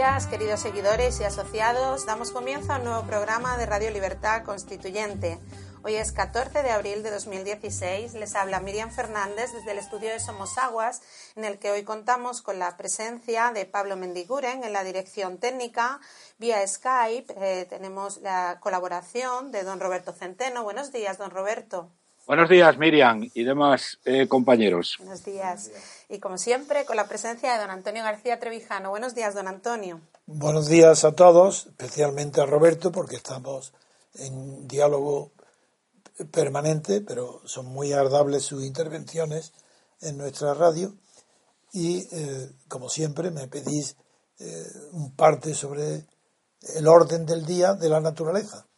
Días, queridos seguidores y asociados. Damos comienzo a un nuevo programa de Radio Libertad Constituyente. Hoy es 14 de abril de 2016. Les habla Miriam Fernández desde el estudio de Somos Aguas, en el que hoy contamos con la presencia de Pablo Mendiguren en la dirección técnica. Vía Skype eh, tenemos la colaboración de don Roberto Centeno. Buenos días, don Roberto. Buenos días, Miriam y demás eh, compañeros. Buenos días. Y como siempre, con la presencia de don Antonio García Trevijano. Buenos días, don Antonio. Buenos días a todos, especialmente a Roberto, porque estamos en diálogo permanente, pero son muy agradables sus intervenciones en nuestra radio. Y, eh, como siempre, me pedís eh, un parte sobre el orden del día de la naturaleza.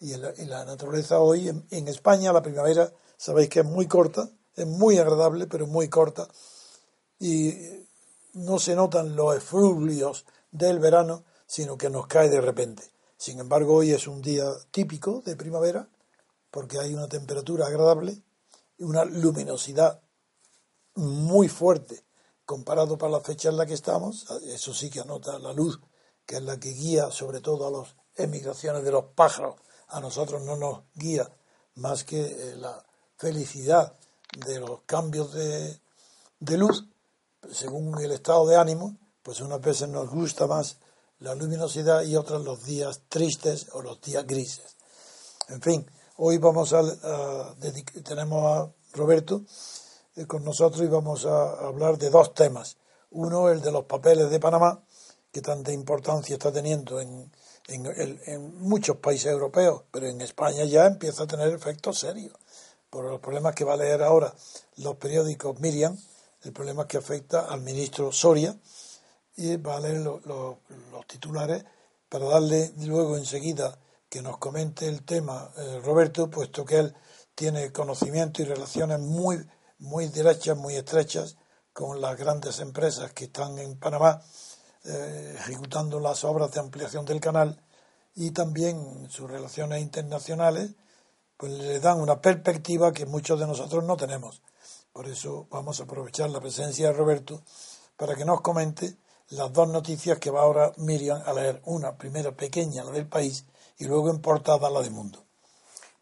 Y, la naturaleza hoy en, en, España, la primavera, sabéis que es muy corta, es muy agradable, pero muy corta. Y no se notan los efluvios del verano, sino que nos cae de repente. Sin embargo, hoy es un día típico de primavera porque hay una temperatura agradable y una luminosidad muy fuerte comparado para la fecha en la que estamos. Eso sí que anota la luz, que es la que guía sobre todo a las emigraciones de los pájaros. A nosotros no nos guía más que eh, la felicidad de los cambios de, de luz, según el estado de ánimo, pues unas veces nos gusta más la luminosidad y otras los días tristes o los días grises. En fin, Hoy vamos a, tenemos a Roberto eh, con nosotros y vamos a, hablar de dos temas. Uno, el de los papeles de Panamá, que tanta importancia está teniendo en, en, muchos países europeos, pero en España ya empieza a tener efectos serios por los problemas que va a leer ahora los periódicos Miriam, el problema que afecta al ministro Soria, y va a leer los titulares para darle luego enseguida que nos comente el tema eh, Roberto, puesto que él tiene conocimiento y relaciones muy, muy derechas, muy estrechas con las grandes empresas que están en Panamá eh, ejecutando las obras de ampliación del canal y también sus relaciones internacionales, pues le dan una perspectiva que muchos de nosotros no tenemos. Por eso vamos a aprovechar la presencia de Roberto para que nos comente las dos noticias que va ahora Miriam a leer. Una primera pequeña, la del país, y luego en portada la de Mundo.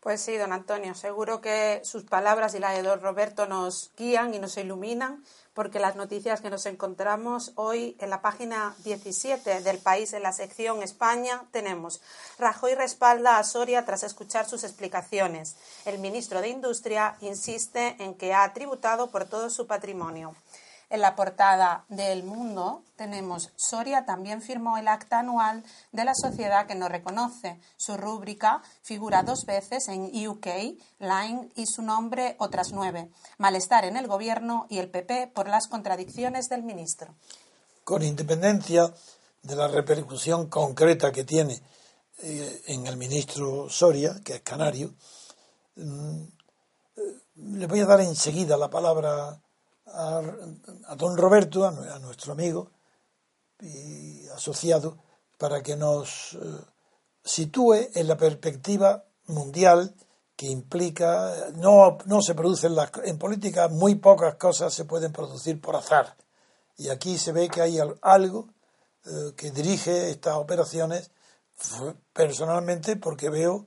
Pues sí, don Antonio, seguro que sus palabras y la de don Roberto nos guían y nos iluminan, porque las noticias que nos encontramos hoy en la página 17 del país, en la sección España, tenemos Rajoy respalda a Soria tras escuchar sus explicaciones. El ministro de Industria insiste en que ha tributado por todo su patrimonio. En la portada del Mundo tenemos Soria también firmó el acta anual de la sociedad que nos reconoce. Su rúbrica figura dos veces en UK, Line y su nombre otras nueve. Malestar en el gobierno y el PP por las contradicciones del ministro. Con independencia de la repercusión concreta que tiene eh, en el ministro Soria, que es canario, mm, eh, le voy a dar enseguida la palabra a, don Roberto, a, nuestro amigo y asociado, para que nos eh, sitúe en la perspectiva mundial que implica no, no se producen las en política muy pocas cosas se pueden producir por azar. Y aquí se ve que hay algo eh, que dirige estas operaciones personalmente porque veo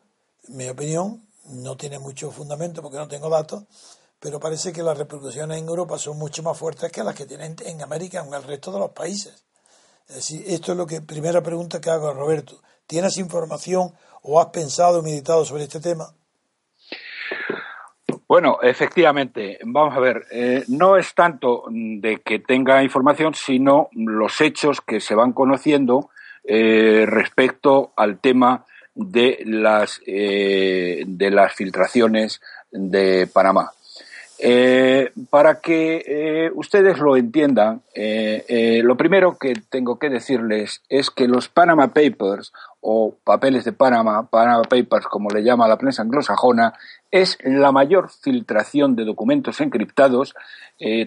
mi opinión no tiene mucho fundamento porque no tengo datos pero parece que las repercusiones en Europa son mucho más fuertes que las que tienen en América o en el resto de los países. Es decir, esto es lo que primera pregunta que hago a Roberto. ¿Tienes información o has pensado o meditado sobre este tema? Bueno, efectivamente, vamos a ver, eh, no es tanto de que tenga información, sino los hechos que se van conociendo eh, respecto al tema de las, eh, de las filtraciones de Panamá. Eh, para que eh, ustedes lo entiendan, lo primero que tengo que decirles es que los Panama Papers o papeles de Panama, Panama Papers como le llama la prensa anglosajona, es la mayor filtración de documentos encriptados,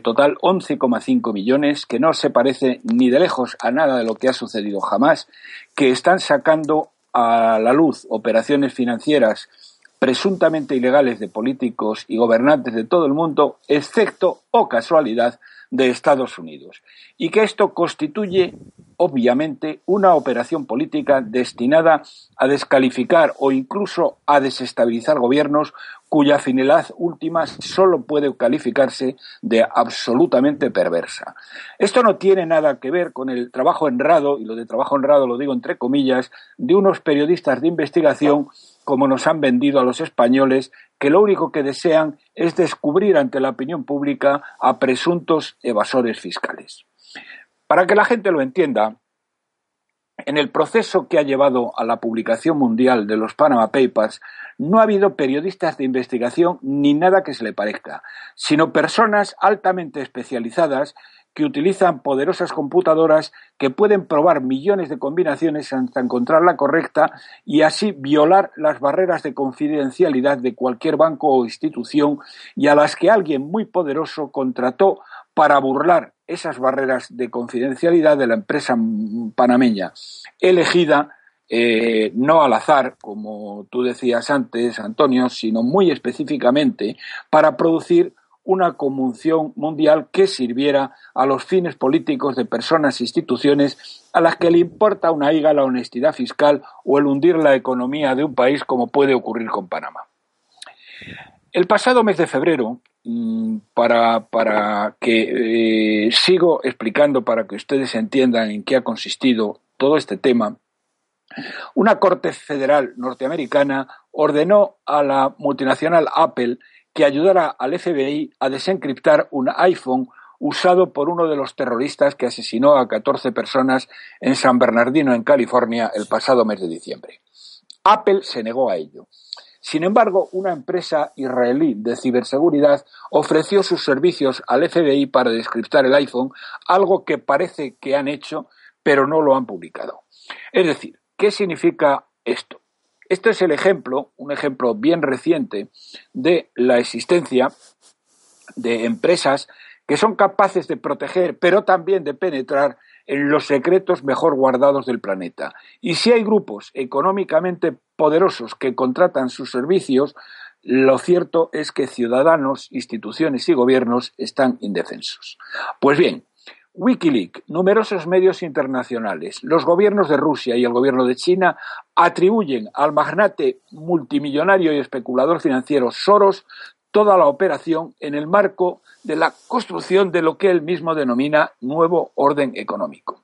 total 11,5 millones, que no se parece ni de lejos a nada de lo que ha sucedido jamás, que están sacando a la luz operaciones financieras presuntamente ilegales de políticos y gobernantes de todo el mundo, excepto, o casualidad, de Estados Unidos. Y que esto constituye, obviamente, una operación política destinada a descalificar o incluso a desestabilizar gobiernos cuya finalidad última solo puede calificarse de absolutamente perversa. Esto no tiene nada que ver con el trabajo honrado, y lo de trabajo honrado lo digo entre comillas, de unos periodistas de investigación como nos han vendido a los españoles, que lo único que desean es descubrir ante la opinión pública a presuntos evasores fiscales. Para que la gente lo entienda, en el proceso que ha llevado a la publicación mundial de los Panama Papers, no ha habido periodistas de investigación ni nada que se le parezca, sino personas altamente especializadas que utilizan poderosas computadoras que pueden probar millones de combinaciones hasta encontrar la correcta y así violar las barreras de confidencialidad de cualquier banco o institución y a las que alguien muy poderoso contrató para burlar esas barreras de confidencialidad de la empresa panameña, elegida eh, no al azar, como tú decías antes, Antonio, sino muy específicamente para producir una conmoción mundial que sirviera a los fines políticos de personas e instituciones a las que le importa una higa la honestidad fiscal o el hundir la economía de un país como puede ocurrir con Panamá. El pasado mes de febrero, mm, para, para que eh, sigo explicando para que ustedes entiendan en qué ha consistido todo este tema, una Corte Federal norteamericana ordenó a la multinacional Apple que ayudara al FBI a desencriptar un iPhone usado por uno de los terroristas que asesinó a 14 personas en San Bernardino, en California, el pasado mes de diciembre. Apple se negó a ello. Sin embargo, una empresa israelí de ciberseguridad ofreció sus servicios al FBI para descriptar el iPhone, algo que parece que han hecho, pero no lo han publicado. Es decir, ¿qué significa esto? Este es el ejemplo, un ejemplo bien reciente, de la existencia de empresas que son capaces de proteger, pero también de penetrar en los secretos mejor guardados del planeta. Y si hay grupos económicamente poderosos que contratan sus servicios, lo cierto es que ciudadanos, instituciones y gobiernos están indefensos. Pues bien, Wikileaks, numerosos medios internacionales, los gobiernos de Rusia y el gobierno de China atribuyen al magnate multimillonario y especulador financiero Soros toda la operación en el marco de la construcción de lo que él mismo denomina nuevo orden económico.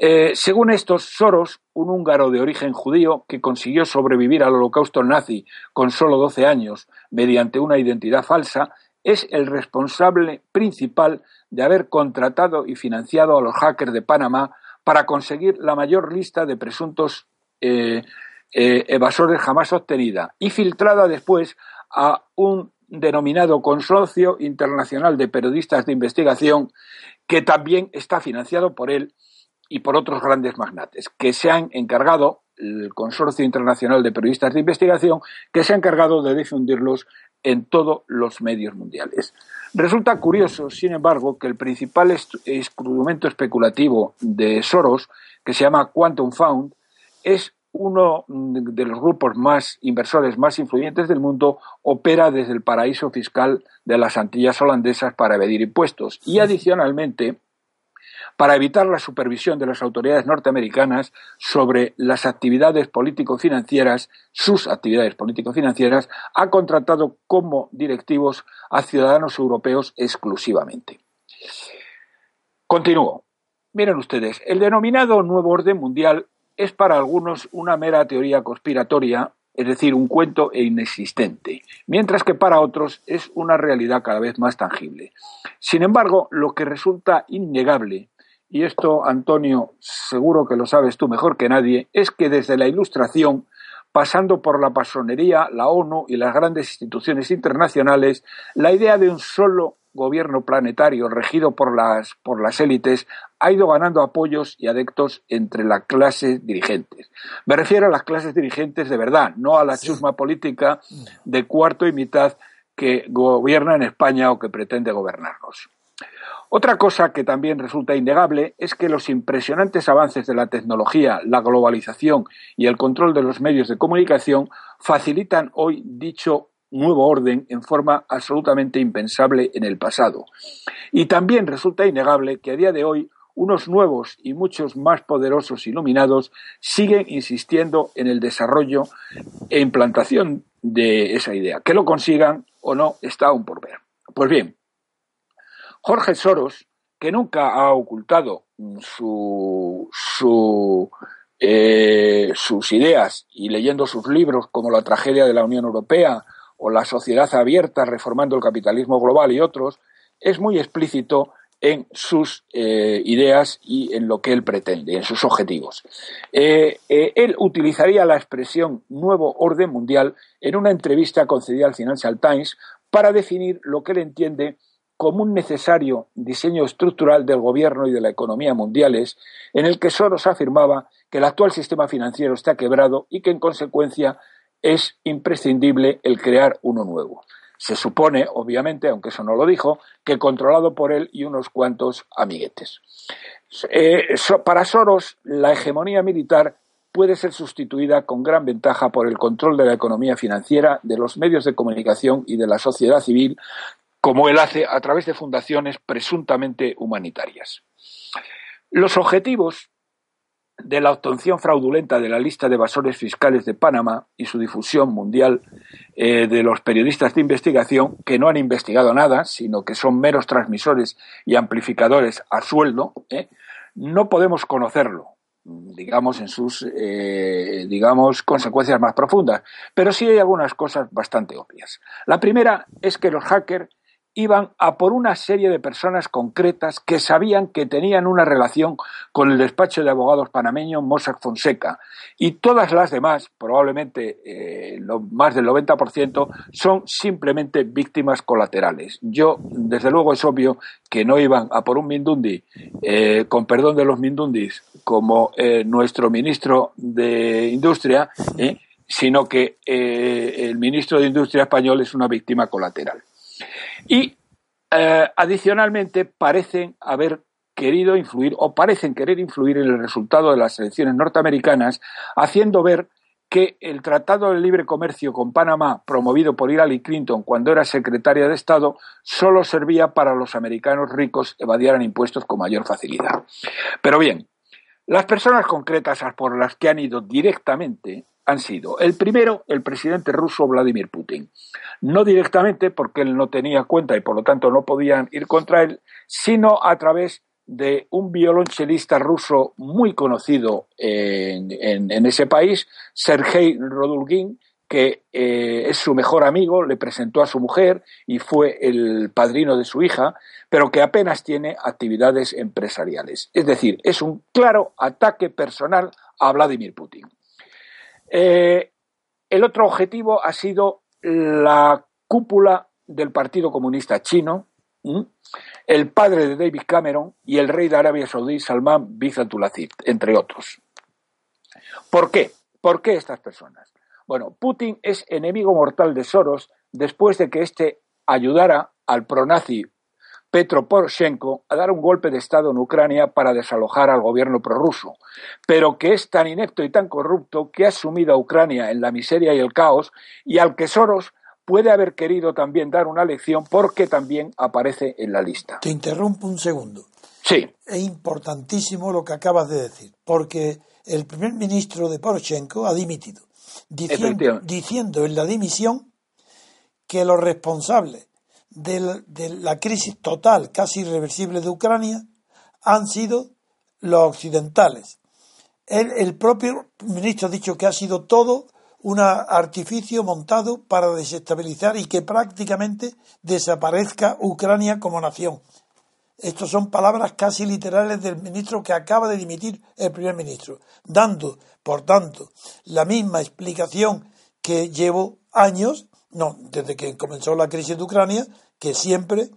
Eh, según estos, Soros, un húngaro de origen judío que consiguió sobrevivir al holocausto nazi con solo 12 años mediante una identidad falsa, es el responsable principal de haber contratado y financiado a los hackers de Panamá para conseguir la mayor lista de presuntos eh, eh, evasores jamás obtenida y filtrada después a un denominado Consorcio Internacional de Periodistas de Investigación que también está financiado por él y por otros grandes magnates que se han encargado el Consorcio Internacional de Periodistas de Investigación que se ha encargado de difundirlos en todos los medios mundiales. Resulta curioso, sin embargo, que el principal instrumento especulativo de Soros, que se llama Quantum Fund, es uno de los grupos más inversores más influyentes del mundo, opera desde el paraíso fiscal de las Antillas holandesas para evadir impuestos y adicionalmente para evitar la supervisión de las autoridades norteamericanas sobre las actividades político-financieras, sus actividades político-financieras, ha contratado como directivos a ciudadanos europeos exclusivamente. Continúo. Miren ustedes, el denominado nuevo orden mundial es para algunos una mera teoría conspiratoria, es decir, un cuento e inexistente, mientras que para otros es una realidad cada vez más tangible. Sin embargo, lo que resulta innegable y esto, Antonio, seguro que lo sabes tú mejor que nadie, es que desde la Ilustración, pasando por la pasonería, la ONU y las grandes instituciones internacionales, la idea de un solo gobierno planetario regido por las, por las élites ha ido ganando apoyos y adeptos entre las clases dirigentes. Me refiero a las clases dirigentes de verdad, no a la chusma política de cuarto y mitad que gobierna en España o que pretende gobernarnos. Otra cosa que también resulta innegable es que los impresionantes avances de la tecnología, la globalización y el control de los medios de comunicación facilitan hoy dicho nuevo orden en forma absolutamente impensable en el pasado. Y también resulta innegable que a día de hoy unos nuevos y muchos más poderosos iluminados siguen insistiendo en el desarrollo e implantación de esa idea. Que lo consigan o no está aún por ver. Pues bien, Jorge Soros, que nunca ha ocultado su, eh, sus ideas y leyendo sus libros como La tragedia de la Unión Europea o La sociedad abierta reformando el capitalismo global y otros, es muy explícito en sus eh, ideas y en lo que él pretende, en sus objetivos. Eh, él utilizaría la expresión nuevo orden mundial en una entrevista concedida al Financial Times para definir lo que él entiende como un necesario diseño estructural del gobierno y de la economía mundiales, en el que Soros afirmaba que el actual sistema financiero está quebrado y que en consecuencia es imprescindible el crear uno nuevo. Se supone, obviamente, aunque eso no lo dijo, que controlado por él y unos cuantos amiguetes. Eh, para Soros, la hegemonía militar puede ser sustituida con gran ventaja por el control de la economía financiera, de los medios de comunicación y de la sociedad civil, como él hace a través de fundaciones presuntamente humanitarias. Los objetivos de la obtención fraudulenta de la lista de evasores fiscales de Panamá y su difusión mundial eh, de los periodistas de investigación que no han investigado nada, sino que son meros transmisores y amplificadores a sueldo, eh, no podemos conocerlo, digamos, en sus, eh, digamos, consecuencias más profundas. Pero sí hay algunas cosas bastante obvias. La primera es que los hackers iban a por una serie de personas concretas que sabían que tenían una relación con el despacho de abogados panameño Mossack Fonseca y todas las demás, probablemente eh, lo, más del 90%, son simplemente víctimas colaterales. Yo, desde luego, es obvio que no iban a por un Mindundi, eh, con perdón de los Mindundis, como eh, nuestro ministro de Industria, sino que el ministro de Industria español es una víctima colateral. Y eh, adicionalmente parecen haber querido influir o parecen querer influir en el resultado de las elecciones norteamericanas, haciendo ver que el Tratado de Libre Comercio con Panamá, promovido por Hillary Clinton cuando era secretaria de Estado, solo servía para los americanos ricos evadieran impuestos con mayor facilidad. Pero bien, las personas concretas por las que han ido directamente han sido, el primero, el presidente ruso Vladimir Putin. No directamente porque él no tenía cuenta y por lo tanto no podían ir contra él, sino a través de un violonchelista ruso muy conocido en, ese país, Sergei Rodulgin, que eh, es su mejor amigo, le presentó a su mujer y fue el padrino de su hija, pero que apenas tiene actividades empresariales. Es decir, es un claro ataque personal a Vladimir Putin. Eh, el otro objetivo ha sido la cúpula del Partido Comunista Chino, el padre de David Cameron y el rey de Arabia Saudí, Salman bin Abdulaziz, entre otros. ¿Por qué? ¿Por qué estas personas? Bueno, Putin es enemigo mortal de Soros después de que éste ayudara al pronazi Petro Poroshenko a dar un golpe de Estado en Ucrania para desalojar al gobierno prorruso, pero que es tan inepto y tan corrupto que ha sumido a Ucrania en la miseria y el caos y al que Soros puede haber querido también dar una lección porque también aparece en la lista. Te interrumpo un segundo. Sí. Es importantísimo lo que acabas de decir, porque el primer ministro de Poroshenko ha dimitido, diciendo, diciendo en la dimisión que los responsables de la crisis total, casi irreversible de Ucrania, han sido los occidentales. El, propio ministro ha dicho que ha sido todo un artificio montado para desestabilizar y que prácticamente desaparezca Ucrania como nación. Estas son palabras casi literales del ministro que acaba de dimitir el primer ministro, dando, por tanto, la misma explicación que llevo años, no, desde que comenzó la crisis de Ucrania, que siempre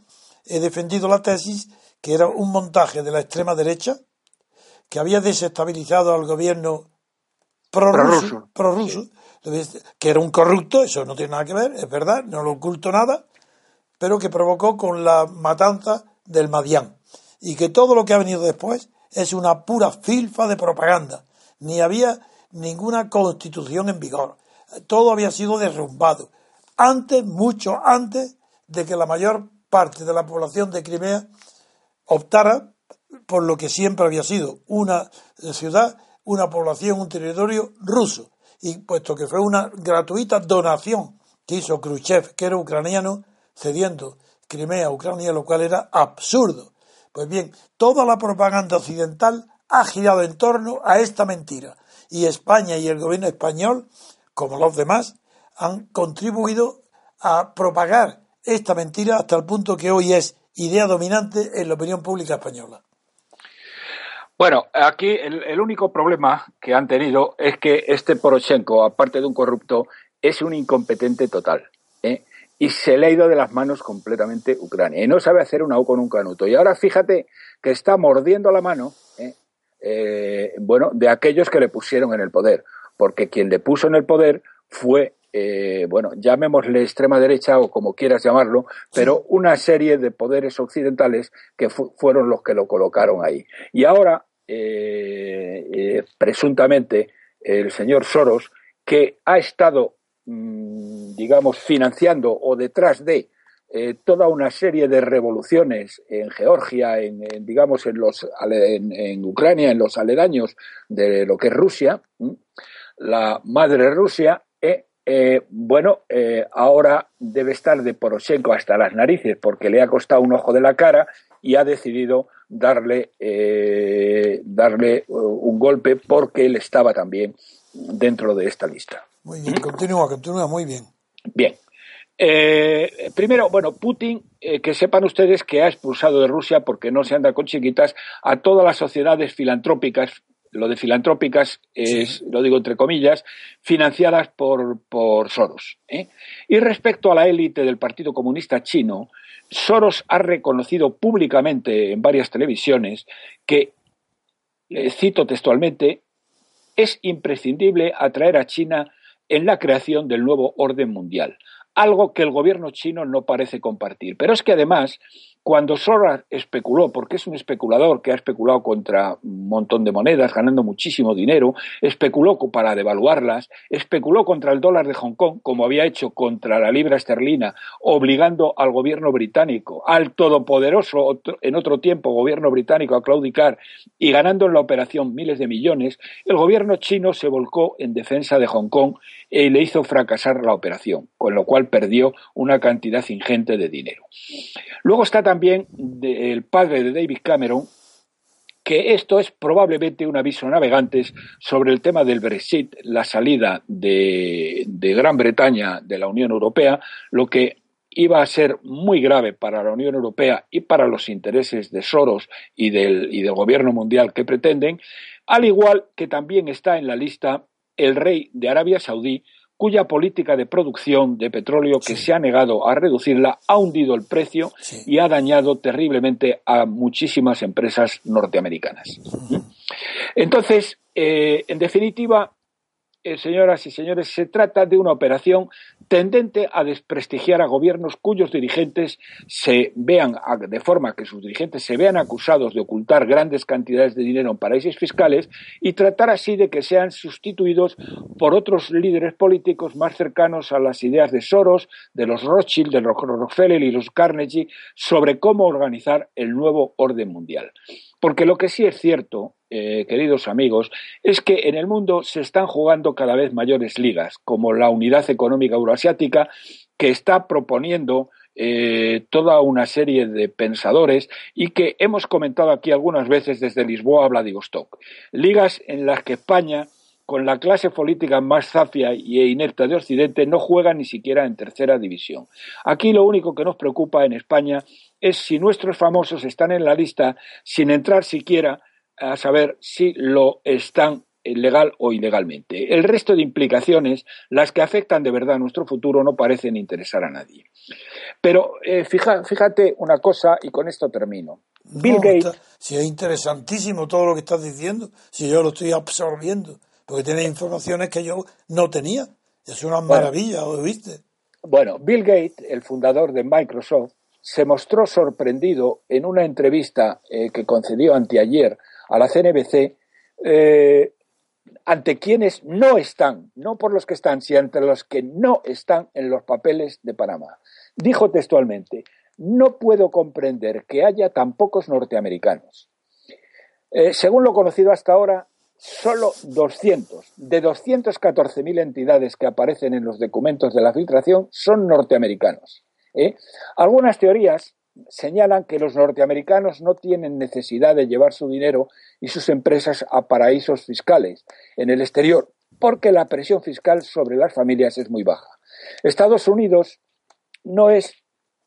he defendido la tesis que era un montaje de la extrema derecha que había desestabilizado al gobierno prorruso, prorruso que era un corrupto, eso no tiene nada que ver, es verdad, no lo oculto nada, pero que provocó con la matanza del Madián. Y que todo lo que ha venido después es una pura filfa de propaganda. Ni había ninguna constitución en vigor. Todo había sido derrumbado. Antes, mucho antes de que la mayor parte de la población de Crimea optara por lo que siempre había sido una ciudad, una población, un territorio ruso. Y puesto que fue una gratuita donación que hizo Khrushchev, que era ucraniano, cediendo Crimea a Ucrania, lo cual era absurdo. Pues bien, toda la propaganda occidental ha girado en torno a esta mentira. Y España y el gobierno español, como los demás, han contribuido a propagar esta mentira hasta el punto que hoy es idea dominante en la opinión pública española. Bueno, aquí el, único problema que han tenido es que este Poroshenko, aparte de un corrupto, es un incompetente total. ¿eh? Y se le ha ido de las manos completamente Ucrania. Y no sabe hacer una U con un canuto. Y ahora fíjate que está mordiendo la mano, ¿eh? Eh, bueno, de aquellos que le pusieron en el poder. Porque quien le puso en el poder fue eh, bueno, llamémosle extrema derecha o como quieras llamarlo, pero una serie de poderes occidentales que fueron los que lo colocaron ahí. Y ahora, eh, eh, presuntamente, el señor Soros, que ha estado, mm, digamos, financiando o detrás de toda una serie de revoluciones en Georgia, en, digamos, en, los, en, Ucrania, en los aledaños de lo que es Rusia, la madre Rusia, eh, bueno, eh, ahora debe estar de Poroshenko hasta las narices porque le ha costado un ojo de la cara y ha decidido darle, eh, darle un golpe porque él estaba también dentro de esta lista. Muy bien, continúa, continúa muy bien. Bien. primero, bueno, Putin, que sepan ustedes que ha expulsado de Rusia porque no se anda con chiquitas a todas las sociedades filantrópicas lo de filantrópicas es, lo digo entre comillas, financiadas por, por Soros. ¿eh? Y respecto a la élite del Partido Comunista Chino, Soros ha reconocido públicamente en varias televisiones que, cito textualmente, es imprescindible atraer a China en la creación del nuevo orden mundial, algo que el gobierno chino no parece compartir. Pero es que además cuando Soros especuló, porque es un especulador que ha especulado contra un montón de monedas, ganando muchísimo dinero, especuló para devaluarlas, especuló contra el dólar de Hong Kong, como había hecho contra la libra esterlina, obligando al gobierno británico, al todopoderoso en otro tiempo gobierno británico a claudicar y ganando en la operación miles de millones, el gobierno chino se volcó en defensa de Hong Kong y le hizo fracasar la operación, con lo cual perdió una cantidad ingente de dinero. Luego está también el padre de David Cameron, que esto es probablemente un aviso a navegantes sobre el tema del Brexit, la salida de, Gran Bretaña de la Unión Europea, lo que iba a ser muy grave para la Unión Europea y para los intereses de Soros y del, y del gobierno mundial que pretenden, al igual que también está en la lista el rey de Arabia Saudí, cuya política de producción de petróleo que se ha negado a reducirla ha hundido el precio y ha dañado terriblemente a muchísimas empresas norteamericanas. Entonces, eh, en definitiva, eh, señoras y señores, se trata de una operación tendente a desprestigiar a gobiernos cuyos dirigentes se vean, de forma que sus dirigentes se vean acusados de ocultar grandes cantidades de dinero en paraísos fiscales y tratar así de que sean sustituidos por otros líderes políticos más cercanos a las ideas de Soros, de los Rothschild, de los Rockefeller y los Carnegie sobre cómo organizar el nuevo orden mundial. Porque lo que sí es cierto, eh, queridos amigos, es que en el mundo se están jugando cada vez mayores ligas, como la Unidad Económica Euroasiática, que está proponiendo eh, toda una serie de pensadores y que hemos comentado aquí algunas veces desde Lisboa a Vladivostok. Ligas en las que España, con la clase política más zafia e inepta de Occidente, no juega ni siquiera en tercera división. Aquí lo único que nos preocupa en España es si nuestros famosos están en la lista sin entrar siquiera a saber si lo están legal o ilegalmente. El resto de implicaciones, las que afectan de verdad a nuestro futuro, no parecen interesar a nadie. Pero eh, fíjate una cosa, y con esto termino. Bill Gates. si es interesantísimo todo lo que estás diciendo, si yo lo estoy absorbiendo, porque tiene informaciones que yo no tenía. Es una maravilla, ¿lo viste? Bueno, Bill Gates, el fundador de Microsoft, se mostró sorprendido en una entrevista eh, que concedió anteayer a la CNBC eh, ante quienes no están, no por los que están, sino ante los que no están en los papeles de Panamá. Dijo textualmente, no puedo comprender que haya tan pocos norteamericanos. Eh, según lo conocido hasta ahora, solo 200 de 214.000 entidades que aparecen en los documentos de la filtración son norteamericanos. ¿eh? Algunas teorías señalan que los norteamericanos no tienen necesidad de llevar su dinero y sus empresas a paraísos fiscales en el exterior, porque la presión fiscal sobre las familias es muy baja. Estados Unidos no es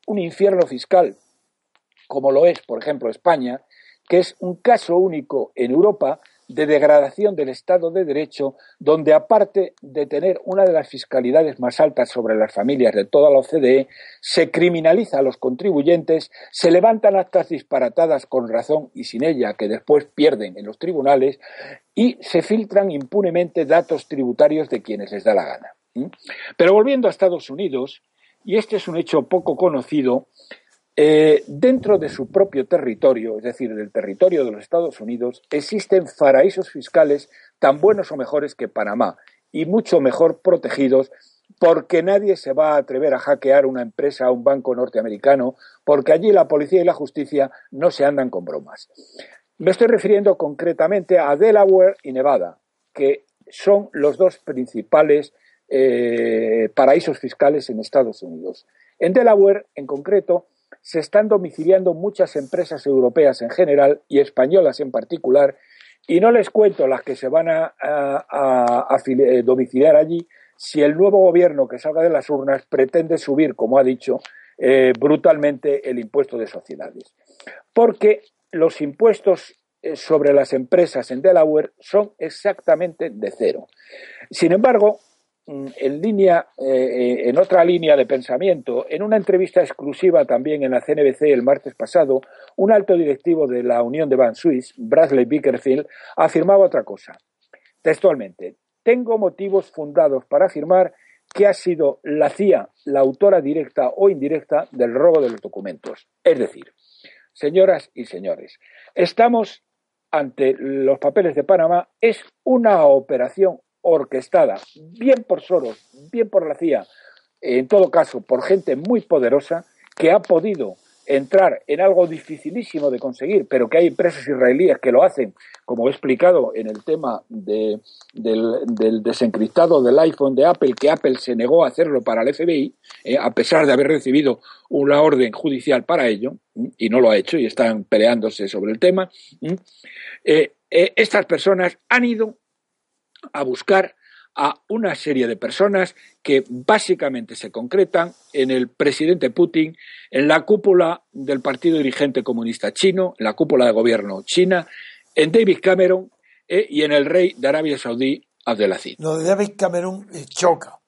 un infierno fiscal, como lo es, por ejemplo, España, que es un caso único en Europa de degradación del Estado de Derecho, donde aparte de tener una de las fiscalidades más altas sobre las familias de toda la OCDE, se criminaliza a los contribuyentes, se levantan actas disparatadas con razón y sin ella que después pierden en los tribunales y se filtran impunemente datos tributarios de quienes les da la gana. Pero volviendo a Estados Unidos, y este es un hecho poco conocido, eh, dentro de su propio territorio, es decir, del territorio de los Estados Unidos, existen paraísos fiscales tan buenos o mejores que Panamá y mucho mejor protegidos porque nadie se va a atrever a hackear una empresa o un banco norteamericano, porque allí la policía y la justicia no se andan con bromas. Me estoy refiriendo concretamente a Delaware y Nevada, que son los dos principales eh, paraísos fiscales en Estados Unidos. En Delaware, en concreto, se están domiciliando muchas empresas europeas en general y españolas en particular, y no les cuento las que se van a, eh, domiciliar allí si el nuevo gobierno que salga de las urnas pretende subir, como ha dicho, eh, brutalmente el impuesto de sociedades. Porque los impuestos eh, sobre las empresas en Delaware son exactamente de cero. Sin embargo, en línea, eh, eh, en otra línea de pensamiento, en una entrevista exclusiva también en la CNBC el martes pasado, un alto directivo de la Unión de Ban Suisse, Bradley Bickerfield, afirmaba otra cosa. Textualmente, tengo motivos fundados para afirmar que ha sido la CIA la autora directa o indirecta del robo de los documentos. Es decir, señoras y señores, estamos ante los papeles de Panamá, es una operación orquestada, bien por Soros, bien por la CIA, en todo caso por gente muy poderosa que ha podido entrar en algo dificilísimo de conseguir, pero que hay empresas israelíes que lo hacen, como he explicado en el tema del, desencriptado del iPhone de Apple, que Apple se negó a hacerlo para el FBI, eh, a pesar de haber recibido una orden judicial para ello, y no lo ha hecho, y están peleándose sobre el tema. Eh, eh, estas personas han ido a buscar a una serie de personas que básicamente se concretan en el presidente Putin, en la cúpula del Partido Dirigente Comunista Chino, en la cúpula de gobierno china, en David Cameron eh, y en el rey de Arabia Saudí, Abdelaziz. Lo de David Cameron eh, choca.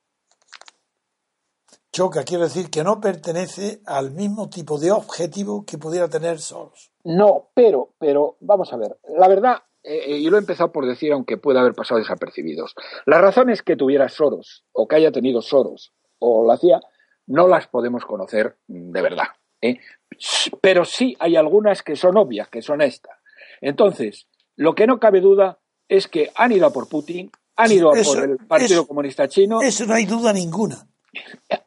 Choca, quiero decir que no pertenece al mismo tipo de objetivo que pudiera tener Soros. No, pero, pero, vamos a ver, la verdad eh, eh, y lo he empezado por decir, aunque pueda haber pasado desapercibidos. Las razones que tuviera Soros, o que haya tenido Soros, o la CIA, no las podemos conocer de verdad. ¿eh? Pero sí hay algunas que son obvias, que son estas. Entonces, lo que no cabe duda es que han ido a por Putin, han ido a por el Partido Comunista Chino. Eso no hay duda ninguna.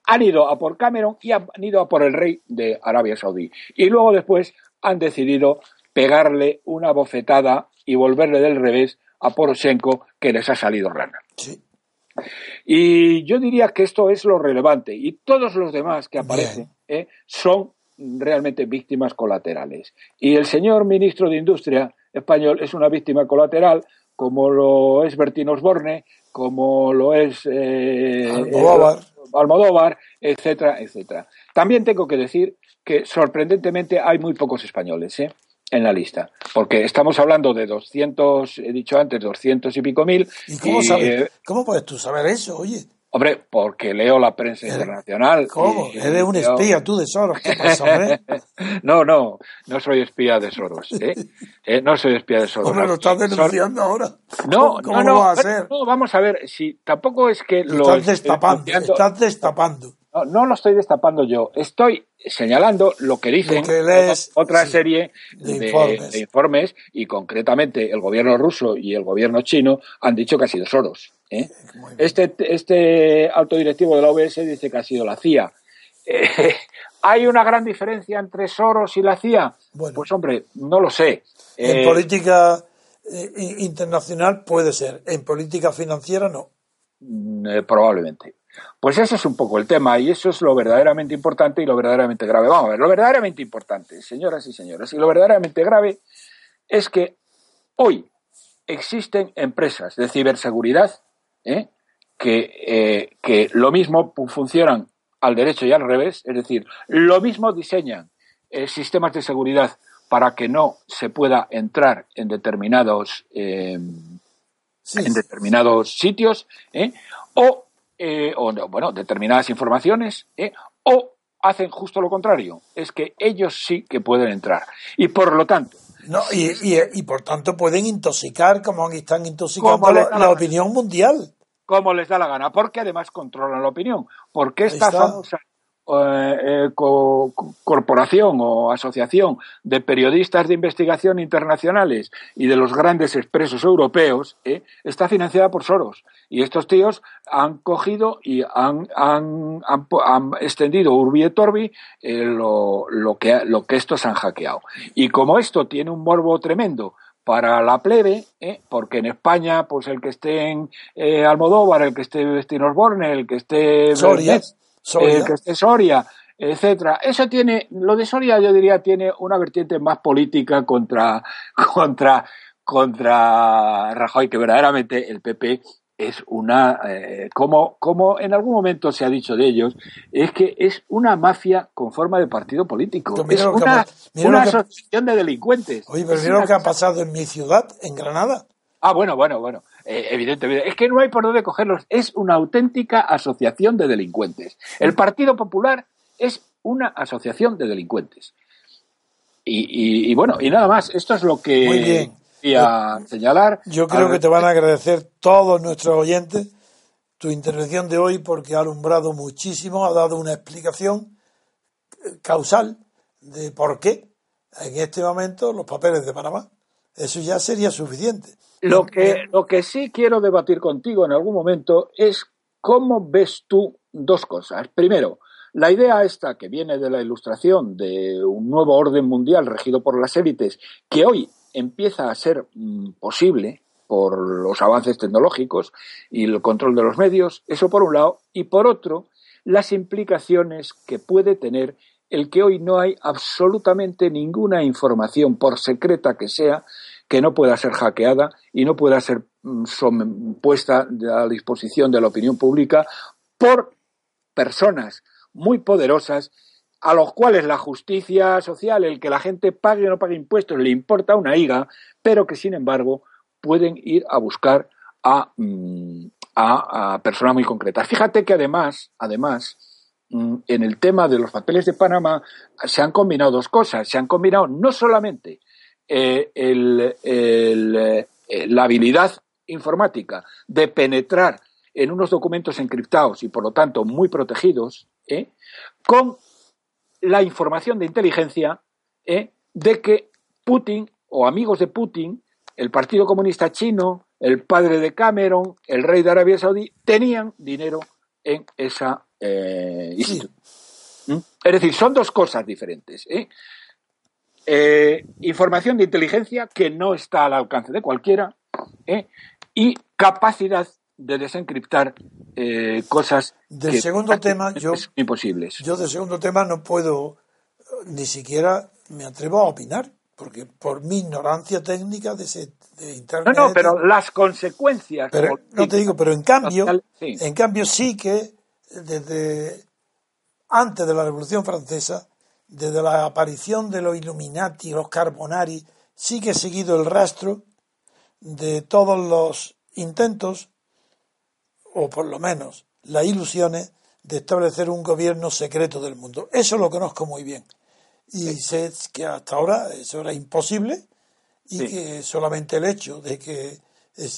Han ido a por Cameron y han ido a por el rey de Arabia Saudí. Y luego después han decidido pegarle una bofetada y volverle del revés a Poroshenko que les ha salido rana. Y yo diría que esto es lo relevante y todos los demás que aparecen ¿eh? son realmente víctimas colaterales. Y el señor ministro de Industria español es una víctima colateral, como lo es Bertín Osborne, como lo es eh, Almodóvar, etcétera, etcétera. También tengo que decir que sorprendentemente hay muy pocos españoles, ¿eh? En la lista, porque estamos hablando de 200, he dicho antes, 200 y pico mil. ¿Y cómo, sabes, cómo puedes tú saber eso, oye? Hombre, porque leo la prensa internacional. ¿Cómo? Eres un espía tú de Soros. ¿Qué pasa, hombre? no, no, no soy espía de Soros. ¿eh? eh no soy espía de Soros. ¿Cómo lo estás denunciando ahora? No, ¿Cómo, no, lo vas a hacer? No, vamos a ver, si tampoco es que lo. Estás destapando, estás destapando. No, no, lo estoy destapando yo. Estoy señalando lo que dicen otra serie de, informes. y concretamente el gobierno ruso y el gobierno chino han dicho que ha sido Soros. ¿eh? Este, este alto directivo de la OBS dice que ha sido la CIA. Eh, ¿Hay una gran diferencia entre Soros y la CIA? Pues hombre, no lo sé. En eh, política internacional puede ser, en política financiera no. Mm, probablemente. Pues ese es un poco el tema y eso es lo verdaderamente importante y lo verdaderamente grave. Vamos a ver, lo verdaderamente importante, señoras y señores, y lo verdaderamente grave es que hoy existen empresas de ciberseguridad ¿eh? que, eh, que lo mismo funcionan al derecho y al revés, es decir, lo mismo diseñan eh, sistemas de seguridad para que no se pueda entrar en determinados en determinados sitios o eh, o bueno, determinadas informaciones, ¿eh? o hacen justo lo contrario, es que ellos sí que pueden entrar. Y por lo tanto... No, y, y, por tanto pueden intoxicar como están intoxicando la, opinión mundial. Como les da la gana, porque además controlan la opinión. Porque esta famosa eh, eh corporación o asociación de periodistas de investigación internacionales y de los grandes expresos europeos eh, está financiada por Soros. Y estos tíos han cogido y han, han, han, extendido Urbi et Orbi eh, lo, lo, que, lo que estos han hackeado. Y como esto tiene un morbo tremendo, para la plebe, ¿eh? porque en España, pues el que esté en eh, Almodóvar, el que esté en Osborne, el que esté Soria. Soria. que esté Soria, etcétera. Eso tiene, lo de Soria yo diría tiene una vertiente más política contra, contra, contra Rajoy, que verdaderamente el PP es una, eh, como, como en algún momento se ha dicho de ellos, es que es una mafia con forma de partido político. Es una, una asociación de delincuentes. Oye, pero mira lo que ha pasado en mi ciudad, en Granada. Ah, bueno, bueno, bueno. Eh, evidentemente. Es que no hay por dónde cogerlos. Es una auténtica asociación de delincuentes. El Partido Popular es una asociación de delincuentes. Y, bueno, y nada más. Esto es lo que Muy bien. quería señalar. Yo creo que te van a agradecer todos nuestros oyentes tu intervención de hoy porque ha alumbrado muchísimo, ha dado una explicación causal de por qué en este momento los papeles de Panamá. Eso ya sería suficiente. Lo que, lo que sí quiero debatir contigo en algún momento es cómo ves tú dos cosas. Primero, la idea esta que viene de la ilustración de un nuevo orden mundial regido por las élites, que hoy empieza a ser mm, posible por los avances tecnológicos y el control de los medios, eso por un lado, y por otro, las implicaciones que puede tener el que hoy no hay absolutamente ninguna información, por secreta que sea, que no pueda ser hackeada y no pueda ser mm, puesta a disposición de la opinión pública por personas muy poderosas a los cuales la justicia social, el que la gente pague o no pague impuestos, le importa una higa, pero que sin embargo pueden ir a buscar a, mm, a, personas muy concretas. Fíjate que además, además, mm, en el tema de los papeles de Panamá se han combinado dos cosas. Se han combinado no solamente eh, eh, la habilidad informática de penetrar en unos documentos encriptados y por lo tanto muy protegidos, ¿eh? con la información de inteligencia de que Putin o amigos de Putin, el Partido Comunista Chino, el padre de Cameron, el rey de Arabia Saudí, tenían dinero en esa institución. ¿Mm? Es decir, son dos cosas diferentes. Eh, información de inteligencia que no está al alcance de cualquiera ¿eh? y capacidad de desencriptar eh, cosas del segundo tema yo imposibles yo del segundo tema no puedo ni siquiera me atrevo a opinar porque por mi ignorancia técnica de, ese, de internet no no pero las consecuencias pero no te digo pero en cambio en cambio sí que desde antes de la Revolución Francesa, desde la aparición de los Illuminati, los Carbonari, sigue seguido el rastro de todos los intentos, o por lo menos las ilusiones, de establecer un gobierno secreto del mundo. Eso lo conozco muy bien. Y sé que hasta ahora eso era imposible y que solamente el hecho de que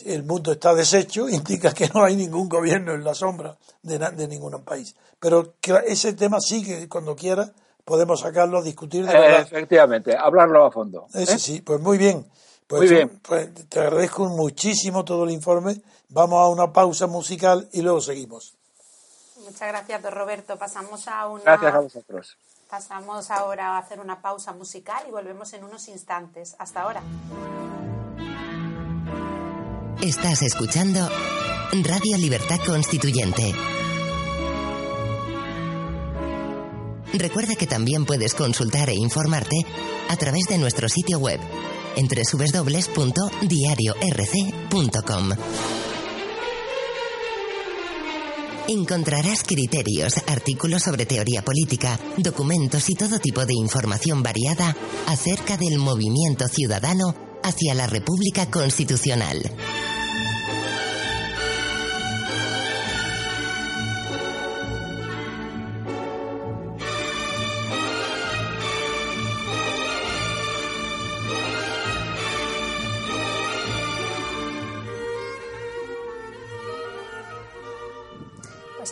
el mundo está deshecho indica que no hay ningún gobierno en la sombra de, de ningún país. Pero que ese tema sigue cuando quiera podemos sacarlo, discutir de verdad. efectivamente, hablarlo a fondo. Ese ¿eh? sí, pues muy bien. Pues, muy bien. Pues te agradezco muchísimo todo el informe. Vamos a una pausa musical y luego seguimos. Muchas gracias, don Roberto. Pasamos a una. Gracias a vosotros. Pasamos ahora a hacer una pausa musical y volvemos en unos instantes. Hasta ahora. Estás escuchando Radio Libertad Constituyente. Recuerda que también puedes consultar e informarte a través de nuestro sitio web en www.diariorc.com. Encontrarás criterios, artículos sobre teoría política, documentos y todo tipo de información variada acerca del movimiento ciudadano hacia la República Constitucional.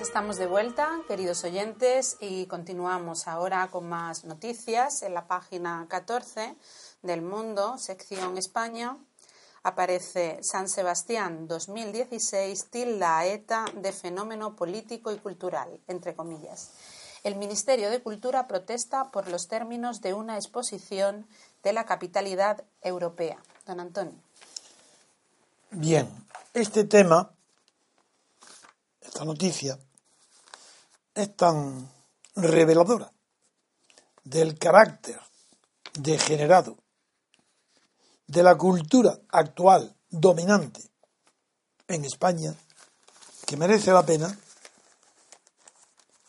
Estamos de vuelta, queridos oyentes, y continuamos ahora con más noticias. En la página 14 del Mundo, sección España, aparece San Sebastián 2016 tilda a ETA de fenómeno político y cultural, entre comillas. El Ministerio de Cultura protesta por los términos de una exposición de la capitalidad europea. Don Antonio. Bien, este tema, esta noticia, es tan reveladora del carácter degenerado de la cultura actual dominante en España que merece la pena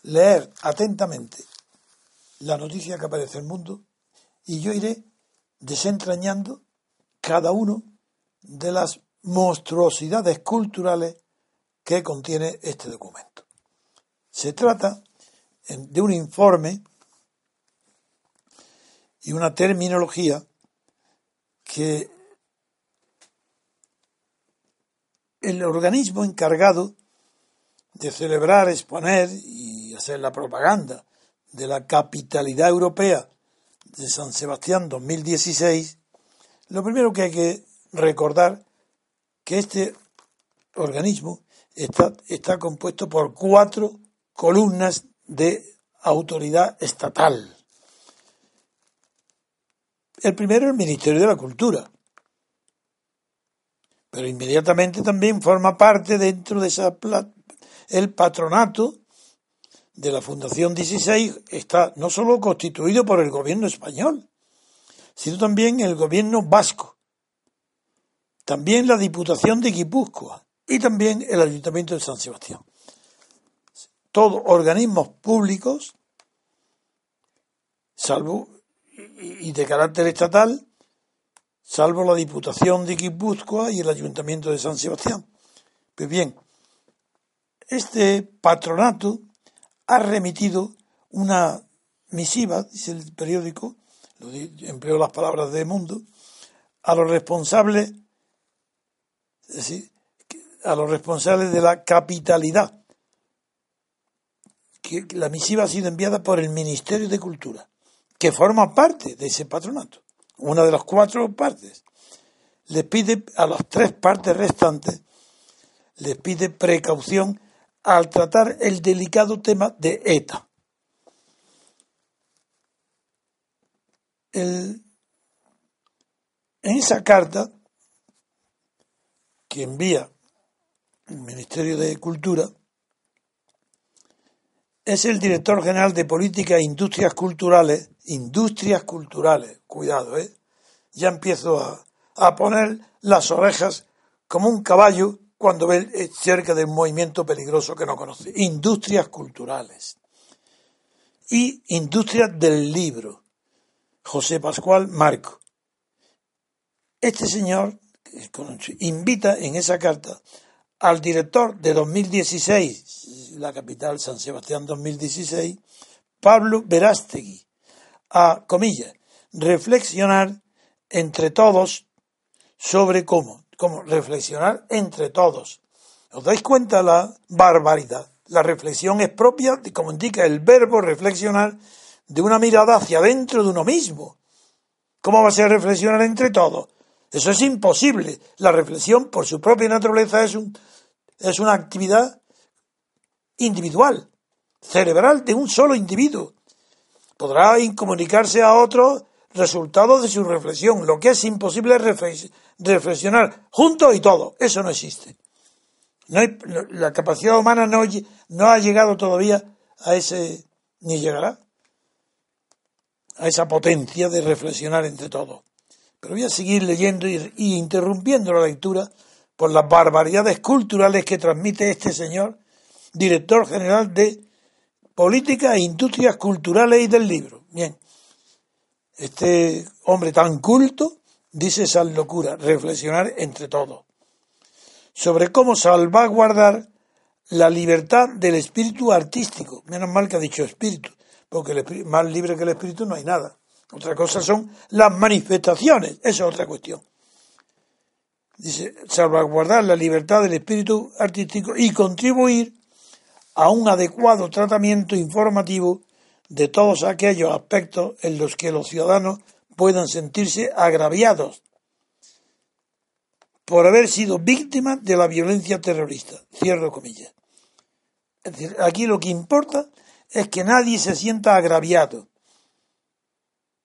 leer atentamente la noticia que aparece en el mundo y yo iré desentrañando cada uno de las monstruosidades culturales que contiene este documento. Se trata de un informe y una terminología que el organismo encargado de celebrar, exponer y hacer la propaganda de la capitalidad europea de San Sebastián 2016, lo primero que hay que recordar que este organismo está, está compuesto por cuatro columnas de autoridad estatal. El primero el Ministerio de la Cultura, pero inmediatamente también forma parte dentro de esa el patronato de la Fundación 16 está no solo constituido por el gobierno español, sino también el gobierno vasco, también la Diputación de Guipúzcoa y también el Ayuntamiento de San Sebastián todos organismos públicos, salvo y de carácter estatal, salvo la Diputación de Guipúzcoa y el Ayuntamiento de San Sebastián. Pues bien, este patronato ha remitido una misiva, dice el periódico, empleo las palabras de Mundo, a los responsables, es decir, a los responsables de la capitalidad que la misiva ha sido enviada por el Ministerio de Cultura, que forma parte de ese patronato, una de las cuatro partes. Le pide a las tres partes restantes, les pide precaución al tratar el delicado tema de ETA. en esa carta que envía el Ministerio de Cultura, es el director general de Política e Industrias Culturales. Industrias Culturales, cuidado, ¿eh? Ya empiezo a, a poner las orejas como un caballo cuando ve eh, cerca de un movimiento peligroso que no conoce. Industrias culturales y industrias del libro. José Pascual Marco. Este señor invita en esa carta al director de 2016, la capital San Sebastián 2016, Pablo Verástegui, a, comillas, reflexionar entre todos sobre cómo, cómo reflexionar entre todos. ¿Os dais cuenta la barbaridad? La reflexión es propia, como indica el verbo reflexionar, de una mirada hacia adentro de uno mismo. ¿Cómo va a ser reflexionar entre todos? Eso es imposible. La reflexión, por su propia naturaleza, es, un, es una actividad individual, cerebral de un solo individuo. Podrá incomunicarse a otro resultado de su reflexión. Lo que es imposible es reflexionar juntos y todo. Eso no existe. No la capacidad humana no, no ha llegado todavía a ese, ni llegará a esa potencia de reflexionar entre todos. Pero voy a seguir leyendo y, interrumpiendo la lectura por las barbaridades culturales que transmite este señor, director general de Política e Industrias Culturales y del Libro. Bien, este hombre tan culto dice esas locuras, reflexionar entre todos, sobre cómo salvaguardar la libertad del espíritu artístico. Menos mal que ha dicho espíritu, porque el más libre que el espíritu no hay nada. Otra cosa son las manifestaciones, esa es otra cuestión. Dice, salvaguardar la libertad del espíritu artístico y contribuir a un adecuado tratamiento informativo de todos aquellos aspectos en los que los ciudadanos puedan sentirse agraviados por haber sido víctimas de la violencia terrorista. Cierro comillas. Es decir, aquí lo que importa es que nadie se sienta agraviado.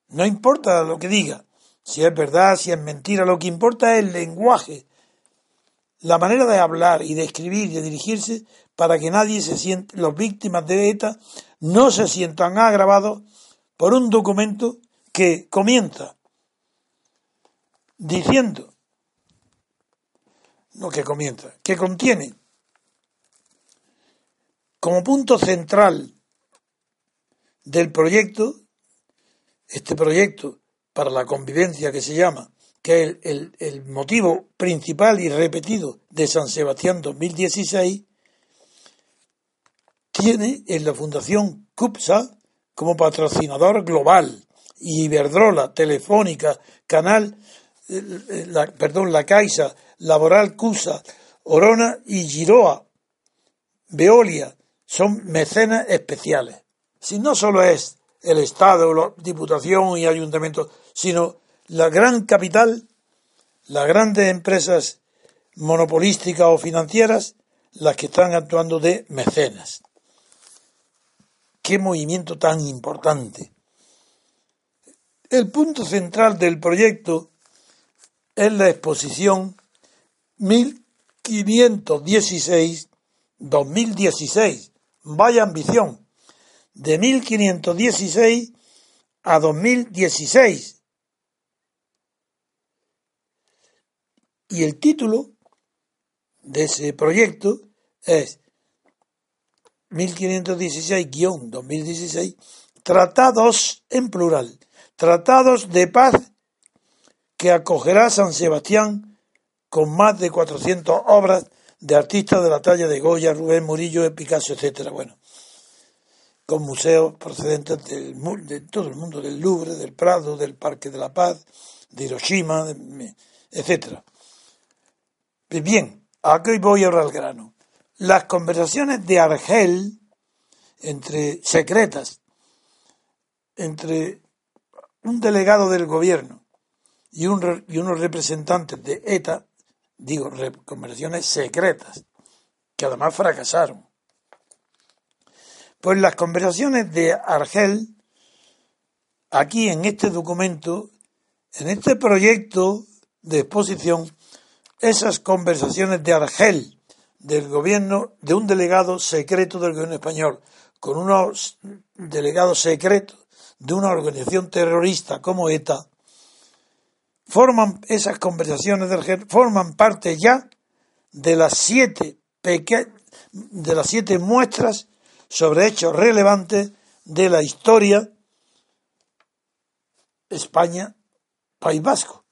No importa lo que diga, si es verdad, si es mentira, lo que importa es el lenguaje, la manera de hablar y de escribir y de dirigirse para que nadie se sienta, los víctimas de ETA no se sientan agravados por un documento que comienza diciendo, no que comienza, que contiene como punto central del proyecto, este proyecto para la convivencia que se llama, que es el, el, motivo principal y repetido de San Sebastián 2016, tiene en la Fundación CUPSA como patrocinador global y Iberdrola, Telefónica, Canal, la, perdón, la Caixa, Laboral CUSA, Orona y Giroa, Veolia, son mecenas especiales si no solo es el Estado, la Diputación y Ayuntamiento, sino la gran capital, las grandes empresas monopolísticas o financieras, las que están actuando de mecenas. Qué movimiento tan importante. El punto central del proyecto es la exposición 1516-2016. Vaya ambición de 1516 a 2016. Y el título de ese proyecto es 1516-2016, Tratados en plural, Tratados de paz que acogerá San Sebastián con más de 400 obras de artistas de la talla de Goya, Rubén Murillo, Picasso, etcétera. Bueno, con museos procedentes del, de todo el mundo, del Louvre, del Prado, del Parque de la Paz, de Hiroshima, etc. Pues bien, aquí voy ahora al grano. Las conversaciones de Argel, entre secretas, entre un delegado del gobierno y, un, y unos representantes de ETA, digo, conversaciones secretas, que además fracasaron. Pues las conversaciones de Argel, aquí en este documento, en este proyecto de exposición, esas conversaciones de Argel, del gobierno, de un delegado secreto del gobierno español, con unos delegados secretos de una organización terrorista como ETA, forman esas conversaciones de Argel, forman parte ya de las siete de las siete muestras sobre hechos relevantes de la historia España, País Vasco.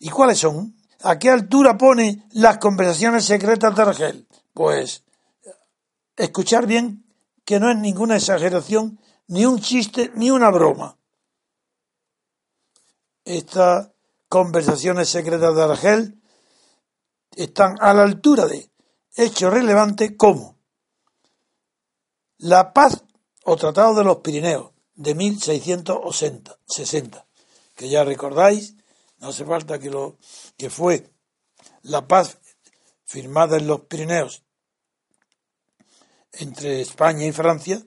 ¿Y cuáles son? ¿A qué altura pone las conversaciones secretas de Argel? Pues escuchar bien que no es ninguna exageración, ni un chiste, ni una broma. Estas conversaciones secretas de Argel están a la altura de hechos relevantes como la paz o Tratado de los Pirineos de 1660, que ya recordáis, no hace falta que lo que fue la paz firmada en los Pirineos entre España y Francia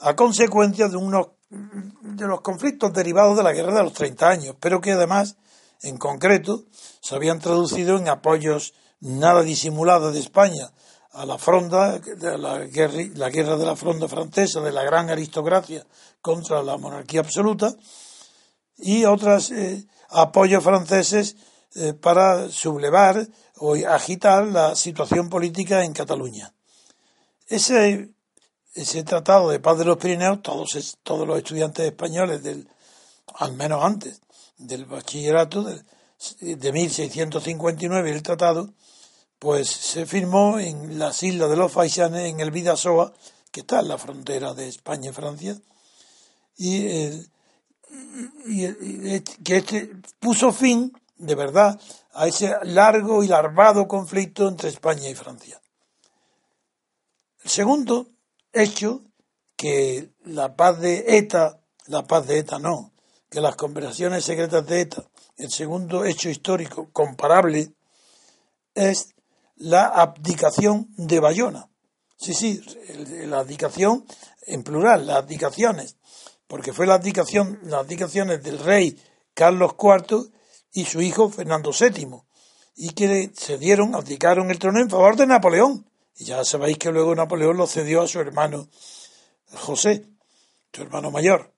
a consecuencia de unos de los conflictos derivados de la guerra de los 30 años, pero que además, en concreto, se habían traducido en apoyos nada disimulados de España a la fronda, de la, guerra, la guerra de la fronda francesa, de la gran aristocracia contra la monarquía absoluta, y otros eh, apoyos franceses eh, para sublevar o agitar la situación política en Cataluña. Ese, ese tratado de paz de los Pirineos, todos, todos los estudiantes españoles, del, al menos antes del bachillerato de, de 1659, el tratado, pues se firmó en las islas de los Faisanes, en el Vidasoa, que está en la frontera de España y Francia, y, que este puso fin, de verdad, a ese largo y larvado conflicto entre España y Francia. El segundo hecho, que la paz de ETA, la paz de ETA no, que las conversaciones secretas de ETA, el segundo hecho histórico comparable, es la abdicación de Bayona. Sí, sí, la abdicación en plural, las abdicaciones, porque fue la abdicación, las abdicaciones del rey Carlos IV y su hijo Fernando VII, y que se dieron, abdicaron el trono en favor de Napoleón. Y ya sabéis que luego Napoleón lo cedió a su hermano José, su hermano mayor.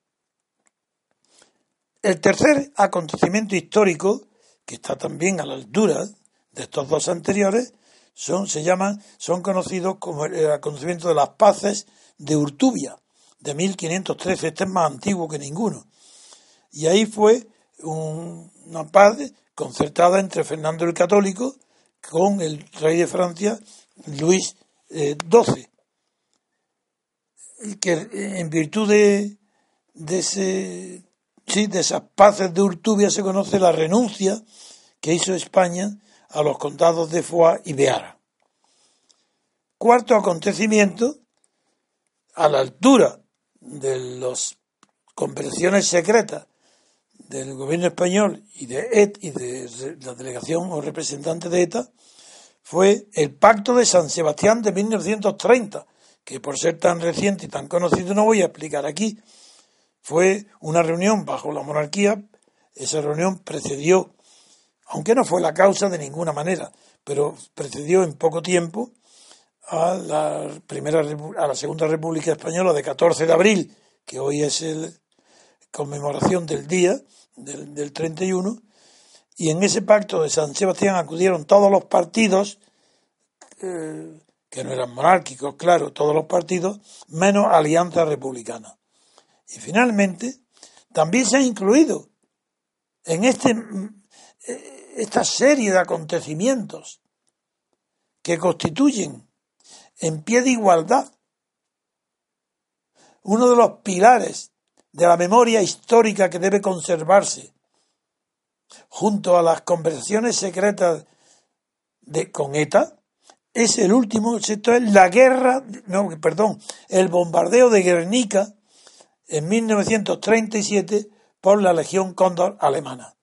El tercer acontecimiento histórico, que está también a la altura de estos dos anteriores, son, se llaman, son conocidos como el acontecimiento de las paces de Urtubia, de 1513. Este es más antiguo que ninguno. Y ahí fue una paz concertada entre Fernando el Católico con el rey de Francia, Luis XII. Eh, que en virtud de, de, ese, sí, de esas paces de Urtubia se conoce la renuncia que hizo España a los condados de Foix y Beara. Cuarto acontecimiento, a la altura de las conversaciones secretas del gobierno español y de ET y de la delegación o representante de ETA, fue el Pacto de San Sebastián de 1930, que por ser tan reciente y tan conocido no voy a explicar aquí. Fue una reunión bajo la monarquía, esa reunión precedió aunque no fue la causa de ninguna manera, pero precedió en poco tiempo a la primera a la segunda República Española de 14 de abril, que hoy es el conmemoración del día del, del 31, y en ese pacto de San Sebastián acudieron todos los partidos eh, que no eran monárquicos, claro, todos los partidos, menos Alianza Republicana. Y finalmente, también se ha incluido en este esta serie de acontecimientos que constituyen en pie de igualdad uno de los pilares de la memoria histórica que debe conservarse junto a las conversaciones secretas de con ETA es el último, esto es la guerra, no, perdón, el bombardeo de Guernica en 1937 por la Legión Cóndor alemana.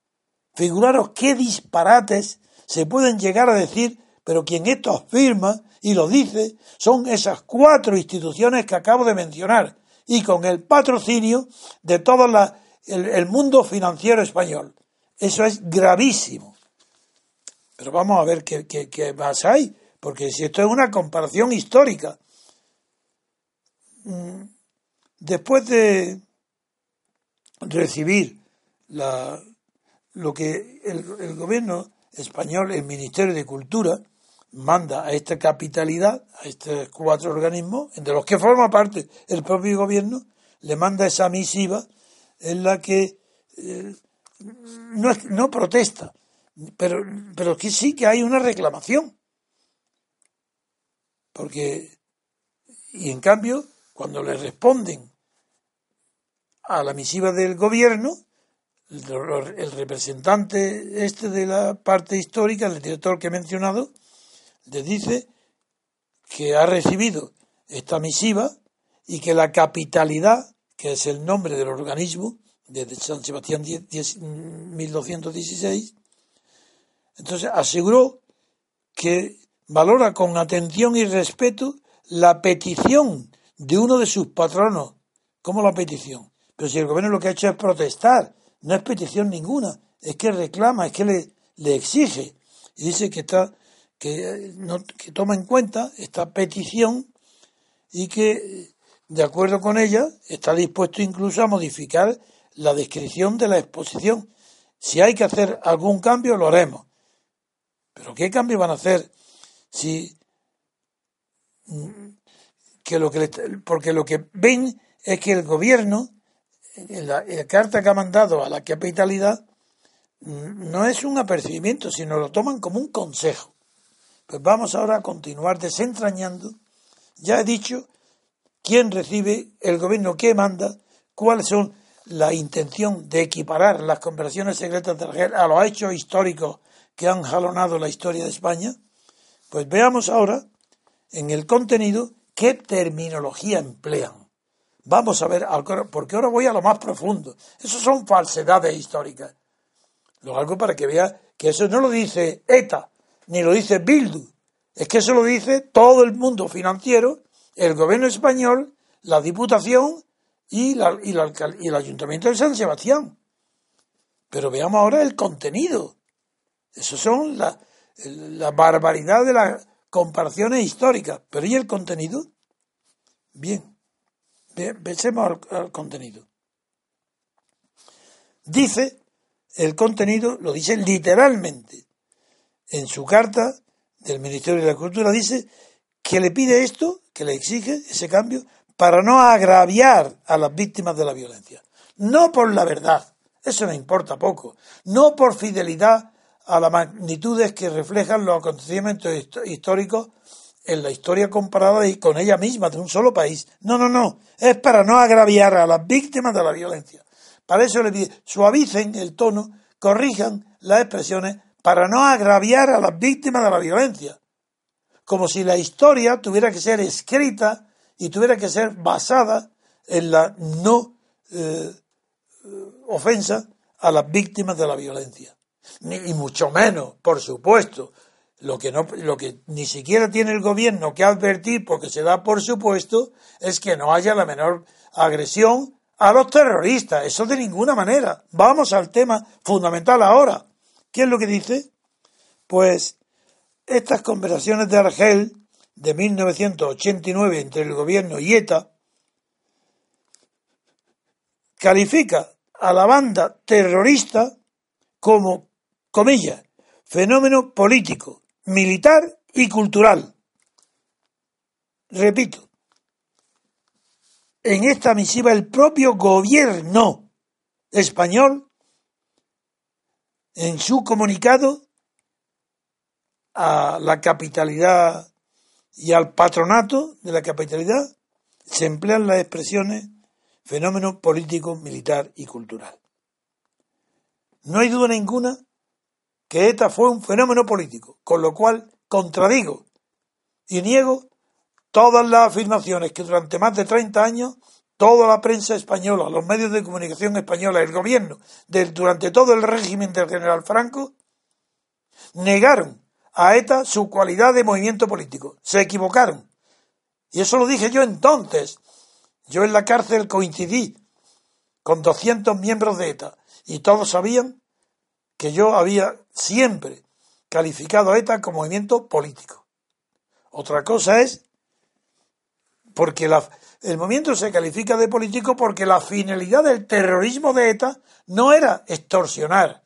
Figuraros qué disparates se pueden llegar a decir, pero quien esto afirma y lo dice son esas cuatro instituciones que acabo de mencionar y con el patrocinio de todo el, mundo financiero español. Eso es gravísimo. Pero vamos a ver qué, más hay, porque si esto es una comparación histórica. Mm, después de recibir lo que el, gobierno español, el Ministerio de Cultura, manda a esta capitalidad, a estos cuatro organismos, de los que forma parte el propio gobierno, le manda esa misiva en la que eh, no, no protesta, pero, pero que sí que hay una reclamación. Porque, y en cambio, cuando le responden a la misiva del gobierno, el representante este de la parte histórica, el director que he mencionado, le dice que ha recibido esta misiva y que la capitalidad, que es el nombre del organismo, desde San Sebastián 1216, entonces aseguró que valora con atención y respeto la petición de uno de sus patronos. ¿Cómo la petición? Pero si el gobierno lo que ha hecho es protestar, no es petición ninguna, es que reclama, es que le, le exige. Y dice que está que, toma en cuenta esta petición y que, de acuerdo con ella, está dispuesto incluso a modificar la descripción de la exposición. Si hay que hacer algún cambio, lo haremos. Pero ¿qué cambio van a hacer si que lo que porque lo que ven es que el gobierno en la, en la, carta que ha mandado a la capitalidad no es un apercibimiento, sino lo toman como un consejo. Pues vamos ahora a continuar desentrañando. Ya he dicho quién recibe el gobierno, qué manda, cuáles son la intención de equiparar las conversaciones secretas de Argel a los hechos históricos que han jalonado la historia de España. Pues veamos ahora en el contenido qué terminología emplean. Vamos a ver, porque ahora voy a lo más profundo. Eso son falsedades históricas. Lo hago para que vea que eso no lo dice ETA, ni lo dice Bildu, es que eso lo dice todo el mundo financiero, el gobierno español, la Diputación y, el Ayuntamiento de San Sebastián. Pero veamos ahora el contenido. Eso son la, la barbaridad de las comparaciones históricas. Pero ¿y el contenido? Bien, pensemos al, al contenido. Dice el contenido, lo dice literalmente, en su carta del Ministerio de la Cultura, dice que le pide esto, que le exige ese cambio, para no agraviar a las víctimas de la violencia. No por la verdad, eso no importa poco, no por fidelidad a las magnitudes que reflejan los acontecimientos históricos en la historia comparada y con ella misma de un solo país. No, no, no, es para no agraviar a las víctimas de la violencia. Para eso le pide, suavicen el tono, corrijan las expresiones para no agraviar a las víctimas de la violencia. Como si la historia tuviera que ser escrita y tuviera que ser basada en la no eh, ofensa a las víctimas de la violencia. Ni, y mucho menos, por supuesto, lo que, no, lo que ni siquiera tiene el gobierno que advertir, porque se da por supuesto, es que no haya la menor agresión a los terroristas. Eso de ninguna manera. Vamos al tema fundamental ahora. ¿Qué es lo que dice? Pues estas conversaciones de Argel de 1989 entre el gobierno y ETA califica a la banda terrorista como, comillas, fenómeno político, militar y cultural. Repito, en esta misiva el propio gobierno español en su comunicado a la capitalidad y al patronato de la capitalidad se emplean las expresiones fenómeno político, militar y cultural. No hay duda ninguna que ETA fue un fenómeno político, con lo cual contradigo y niego todas las afirmaciones que durante más de 30 años toda la prensa española, los medios de comunicación española, el gobierno, durante todo el régimen del general Franco, negaron a ETA su cualidad de movimiento político. Se equivocaron. Y eso lo dije yo entonces. Yo en la cárcel coincidí con 200 miembros de ETA y todos sabían que yo había siempre calificado a ETA como movimiento político. Otra cosa es porque la, el movimiento se califica de político porque la finalidad del terrorismo de ETA no era extorsionar,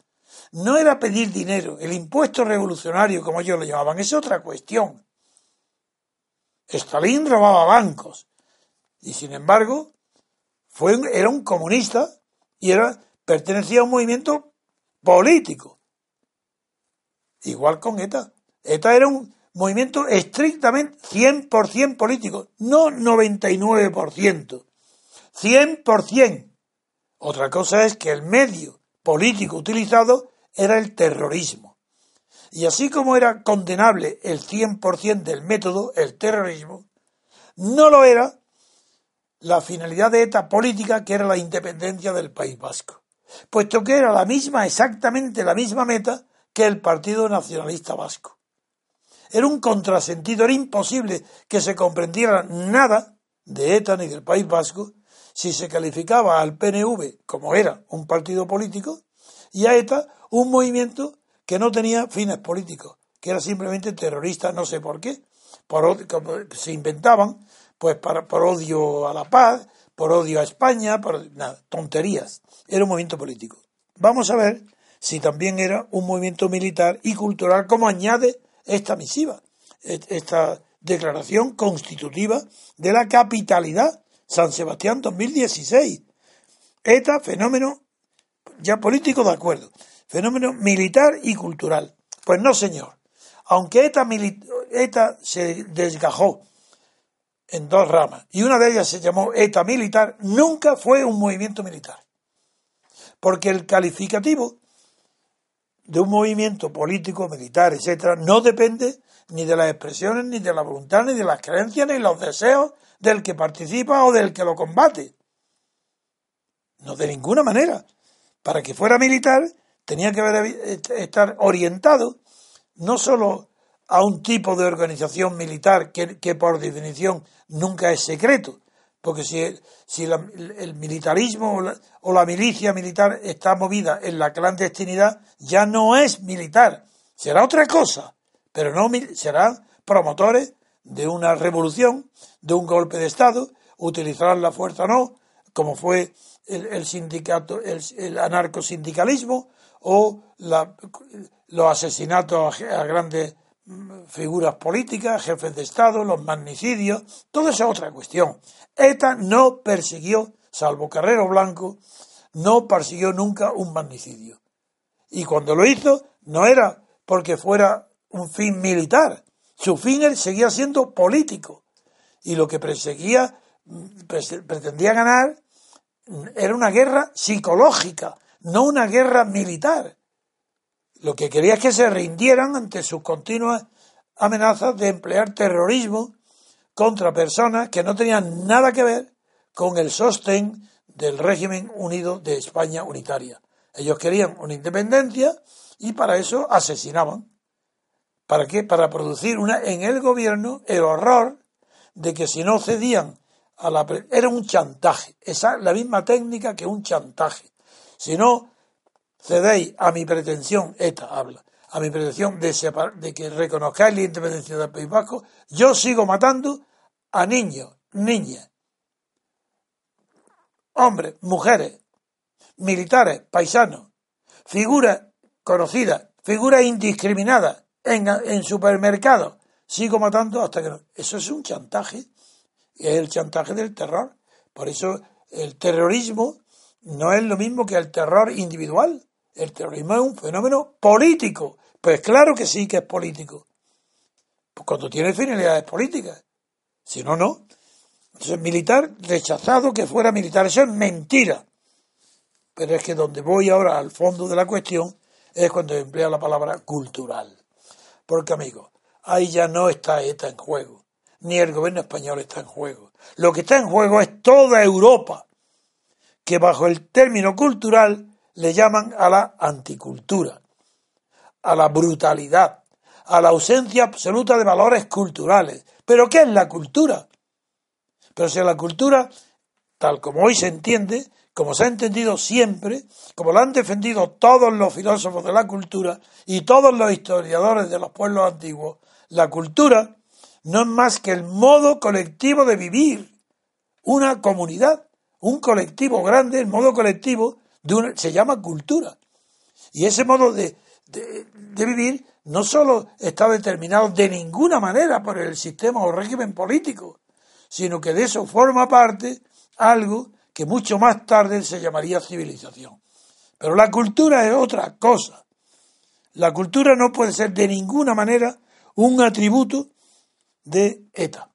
no era pedir dinero, el impuesto revolucionario, como ellos lo llamaban, es otra cuestión. Stalin robaba bancos y sin embargo fue, era un comunista y era, pertenecía a un movimiento político. Igual con ETA. ETA era un movimiento estrictamente 100% político, no 99%, 100%. Otra cosa es que el medio político utilizado era el terrorismo. Y así como era condenable el 100% del método, el terrorismo, no lo era la finalidad de ETA política que era la independencia del País Vasco, puesto que era la misma, exactamente la misma meta que el Partido Nacionalista Vasco. Era un contrasentido, era imposible que se comprendiera nada de ETA ni del País Vasco si se calificaba al PNV como era un partido político y a ETA un movimiento que no tenía fines políticos, que era simplemente terrorista, no sé por qué, por, se inventaban, pues para, por odio a la paz, por odio a España, por nada, tonterías. Era un movimiento político. Vamos a ver si también era un movimiento militar y cultural, como añade esta misiva, esta declaración constitutiva de la capitalidad San Sebastián 2016. ETA, fenómeno ya político de acuerdo, fenómeno militar y cultural. Pues no, señor. Aunque ETA, ETA se desgajó en dos ramas y una de ellas se llamó ETA militar, nunca fue un movimiento militar. Porque el calificativo de un movimiento político, militar, etcétera, no depende ni de las expresiones, ni de la voluntad, ni de las creencias, ni los deseos del que participa o del que lo combate. No de ninguna manera. Para que fuera militar tenía que estar orientado no solo a un tipo de organización militar que por definición nunca es secreto, porque si, si el militarismo o la, milicia militar está movida en la clandestinidad, ya no es militar, será otra cosa, pero no serán promotores de una revolución, de un golpe de Estado, utilizarán la fuerza o no, como fue el, sindicato, el, anarcosindicalismo o los asesinatos a grandes figuras políticas, jefes de Estado, los magnicidios, todo eso es otra cuestión. ETA no persiguió, salvo Carrero Blanco, no persiguió nunca un magnicidio. Y cuando lo hizo, no era porque fuera un fin militar, su fin seguía siendo político. Y lo que perseguía, pretendía ganar, era una guerra psicológica, no una guerra militar. Lo que quería es que se rindieran ante sus continuas amenazas de emplear terrorismo contra personas que no tenían nada que ver con el sostén del régimen unido de España unitaria. Ellos querían una independencia y para eso asesinaban. ¿Para qué? Para producir una, en el gobierno el horror de que si no cedían a la... Era un chantaje, esa la misma técnica que un chantaje. Si no cedéis a mi pretensión, esta habla, a mi pretensión de, de que reconozcáis la independencia del País Vasco, yo sigo matando a niños, niñas, hombres, mujeres, militares, paisanos, figuras conocidas, figuras indiscriminadas en, en supermercados. Sigo matando hasta que no. Eso es un chantaje, es el chantaje del terror. Por eso el terrorismo no es lo mismo que el terror individual. El terrorismo es un fenómeno político. Pues claro que sí que es político. Pues cuando tiene finalidades políticas. Si no, no. Entonces, militar rechazado que fuera militar. Eso es mentira. Pero es que donde voy ahora al fondo de la cuestión es cuando emplea la palabra cultural. Porque, amigos, ahí ya no está ETA en juego. Ni el gobierno español está en juego. Lo que está en juego es toda Europa, que bajo el término cultural le llaman a la anticultura, a la brutalidad, a la ausencia absoluta de valores culturales. ¿Pero qué es la cultura? Pero si la cultura, tal como hoy se entiende, como se ha entendido siempre, como lo han defendido todos los filósofos de la cultura y todos los historiadores de los pueblos antiguos, la cultura no es más que el modo colectivo de vivir, una comunidad, un colectivo grande, el modo colectivo se llama cultura. Y ese modo de, de, vivir no solo está determinado de ninguna manera por el sistema o régimen político, sino que de eso forma parte algo que mucho más tarde se llamaría civilización. Pero la cultura es otra cosa. La cultura no puede ser de ninguna manera un atributo de ETA.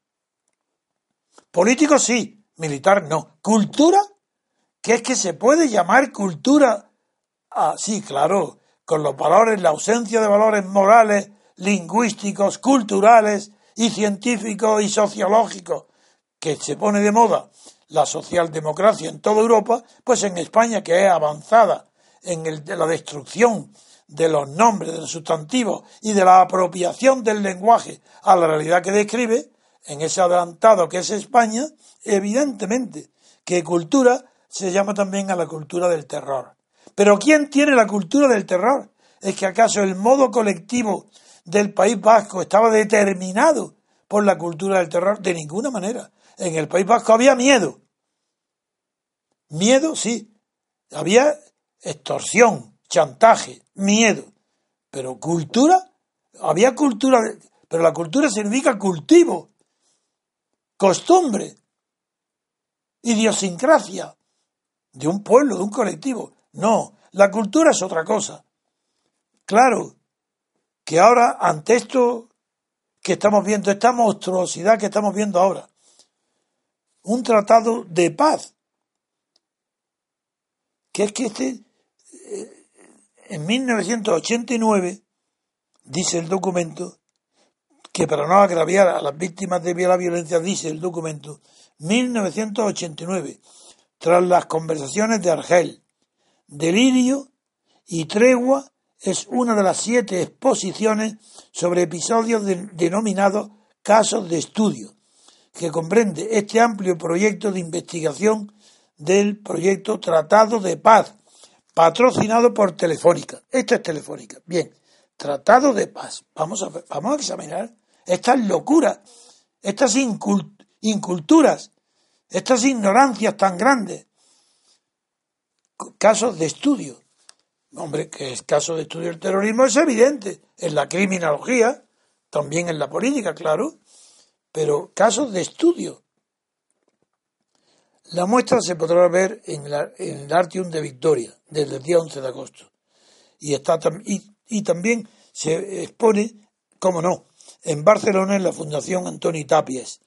Político sí, militar no. Cultura, que es que se puede llamar cultura. Ah, sí, claro, con los valores, la ausencia de valores morales, lingüísticos, culturales y científicos y sociológicos que se pone de moda la socialdemocracia en toda Europa, pues en España, que es avanzada en el, la destrucción de los nombres, de los sustantivos y de la apropiación del lenguaje a la realidad que describe, en ese adelantado que es España, evidentemente que cultura se llama también a la cultura del terror. Pero ¿quién tiene la cultura del terror? ¿Es que acaso el modo colectivo del País Vasco estaba determinado por la cultura del terror? De ninguna manera. En el País Vasco había miedo. Miedo, sí. Había extorsión, chantaje, miedo. Pero cultura, había cultura, pero la cultura significa cultivo, costumbre, idiosincrasia de un pueblo, de un colectivo. No, la cultura es otra cosa. Claro que ahora, ante esto que estamos viendo, esta monstruosidad que estamos viendo ahora, un tratado de paz, que es que este, eh, en 1989, dice el documento, que para no agraviar a las víctimas de la violencia, dice el documento, 1989, tras las conversaciones de Argel, Delirio y Tregua es una de las siete exposiciones sobre episodios denominados casos de estudio, que comprende este amplio proyecto de investigación del proyecto Tratado de Paz, patrocinado por Telefónica. Esta es Telefónica. Bien, Tratado de Paz. Vamos a, vamos a examinar estas locuras, estas inculturas, estas ignorancias tan grandes casos de estudio. Hombre, que es caso de estudio del terrorismo es evidente, en la criminología, también en la política, claro, pero casos de estudio. La muestra se podrá ver en, el Artium de Victoria, desde el día 11 de agosto. Y, está, y, y también se expone, como no, en Barcelona en la Fundación Antoni Tapies,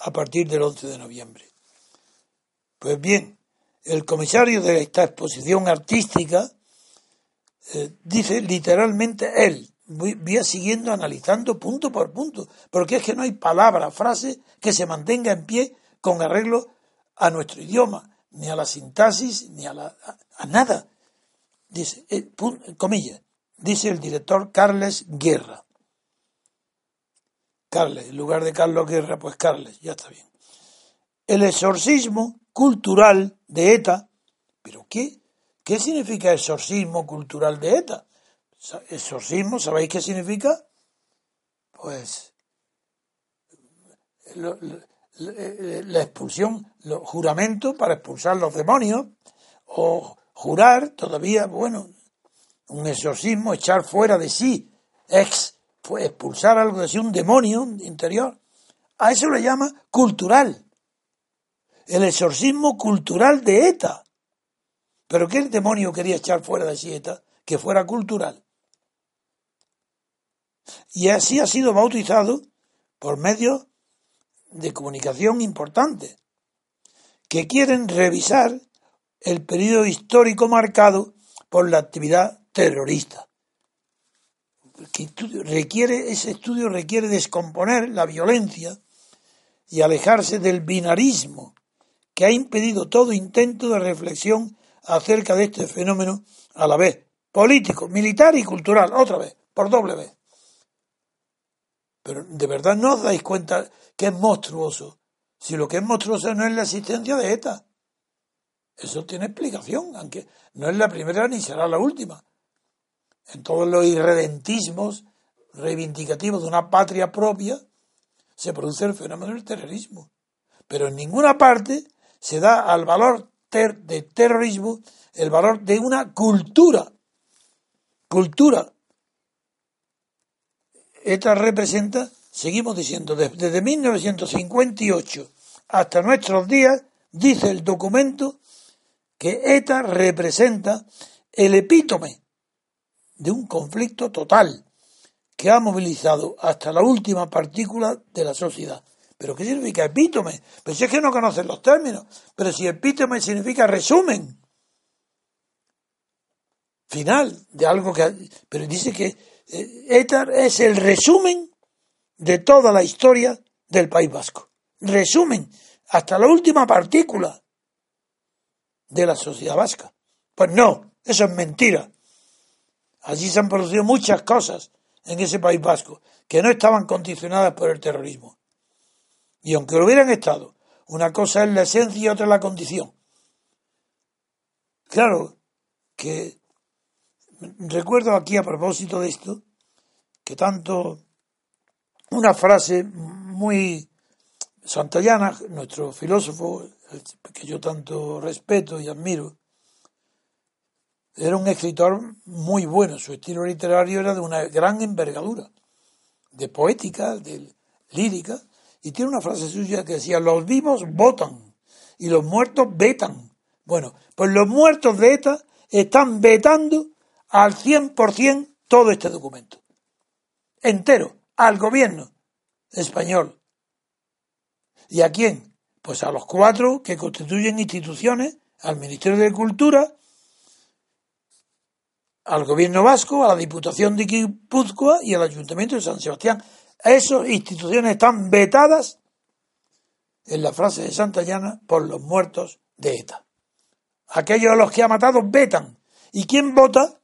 a partir del 11 de noviembre. Pues bien, el comisario de esta exposición artística eh, dice literalmente él, voy, siguiendo analizando punto por punto, porque es que no hay palabra, frase que se mantenga en pie con arreglo a nuestro idioma, ni a la sintaxis, ni a, la, a, nada. Dice, eh, comillas, dice el director Carles Guerra. Carles, en lugar de Carlos Guerra, pues Carles, ya está bien. El exorcismo cultural de ETA. ¿Pero qué? ¿Qué significa exorcismo cultural de ETA? Exorcismo, ¿sabéis qué significa? Pues la expulsión, los juramentos para expulsar los demonios, o jurar todavía, bueno, un exorcismo, echar fuera de sí, ex, expulsar algo de sí, un demonio interior. A eso le llama cultural el exorcismo cultural de ETA. ¿Pero qué demonio quería echar fuera de sí ETA? Que fuera cultural. Y así ha sido bautizado por medios de comunicación importantes, que quieren revisar el periodo histórico marcado por la actividad terrorista. Requiere, ese estudio requiere descomponer la violencia y alejarse del binarismo que ha impedido todo intento de reflexión acerca de este fenómeno a la vez político, militar y cultural, otra vez, por doble vez. Pero de verdad no os dais cuenta que es monstruoso, si lo que es monstruoso no es la existencia de ETA. Eso tiene explicación, aunque no es la primera ni será la última. En todos los irredentismos reivindicativos de una patria propia se produce el fenómeno del terrorismo. Pero en ninguna parte se da al valor de terrorismo el valor de una cultura cultura. ETA representa, seguimos diciendo, desde 1958 hasta nuestros días, dice el documento, que ETA representa el epítome de un conflicto total que ha movilizado hasta la última partícula de la sociedad. ¿Pero qué significa epítome? Pero si es que no conocen los términos. Pero si epítome significa resumen. Final de algo que... Pero dice que ETA eh, es el resumen de toda la historia del País Vasco. Resumen hasta la última partícula de la sociedad vasca. Pues no, eso es mentira. Allí se han producido muchas cosas en ese País Vasco que no estaban condicionadas por el terrorismo. Y aunque lo hubieran estado, una cosa es la esencia y otra la condición. Claro que recuerdo aquí a propósito de esto que tanto una frase muy santallana, nuestro filósofo, que yo tanto respeto y admiro, era un escritor muy bueno, su estilo literario era de una gran envergadura, de poética, de lírica, y tiene una frase suya que decía, los vivos votan y los muertos vetan. Bueno, pues los muertos de ETA están vetando al 100% todo este documento. Entero, al gobierno español. ¿Y a quién? Pues a los cuatro que constituyen instituciones, al Ministerio de Cultura, al gobierno vasco, a la Diputación de Guipúzcoa y al Ayuntamiento de San Sebastián. Esas instituciones están vetadas, en la frase de Santa Llana, por los muertos de ETA. Aquellos a los que ha matado vetan. ¿Y quién vota?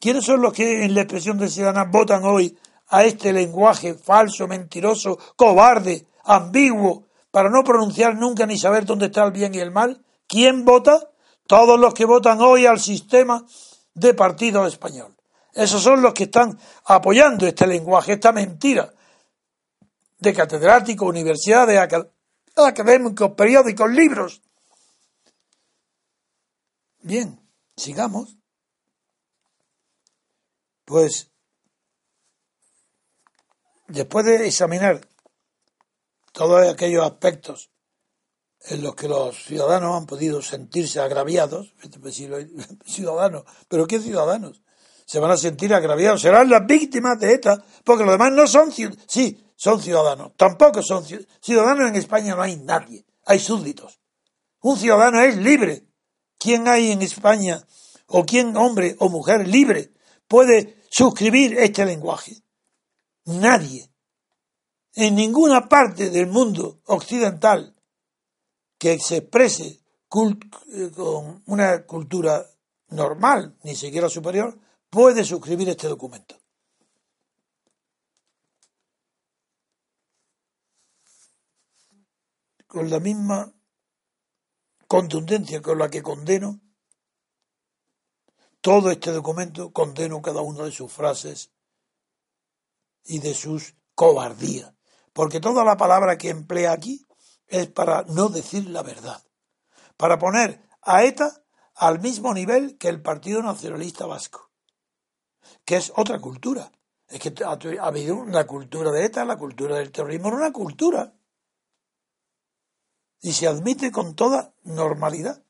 ¿Quiénes son los que en la expresión de ciudadana votan hoy a este lenguaje falso, mentiroso, cobarde, ambiguo, para no pronunciar nunca ni saber dónde está el bien y el mal? ¿Quién vota? Todos los que votan hoy al sistema de partido español. Esos son los que están apoyando este lenguaje, esta mentira de catedráticos, universidades, académicos, periódicos, libros. Bien, sigamos. Pues, después de examinar todos aquellos aspectos en los que los ciudadanos han podido sentirse agraviados, ciudadanos, pero ¿qué ciudadanos? Se van a sentir agraviados, serán las víctimas de ETA, porque los demás no son ciudadanos, sí, son ciudadanos, tampoco son ciudadanos en España no hay nadie, hay súbditos. Un ciudadano es libre. ¿Quién hay en España, o quién hombre o mujer libre, puede suscribir este lenguaje? Nadie. En ninguna parte del mundo occidental que se exprese eh, con una cultura normal, ni siquiera superior, puede suscribir este documento. Con la misma contundencia con la que condeno todo este documento, condeno cada una de sus frases y de sus cobardías. Porque toda la palabra que emplea aquí es para no decir la verdad, para poner a ETA al mismo nivel que el Partido Nacionalista Vasco, que es otra cultura. Es que ha, habido una cultura de ETA, la cultura del terrorismo una cultura. Y se admite con toda normalidad.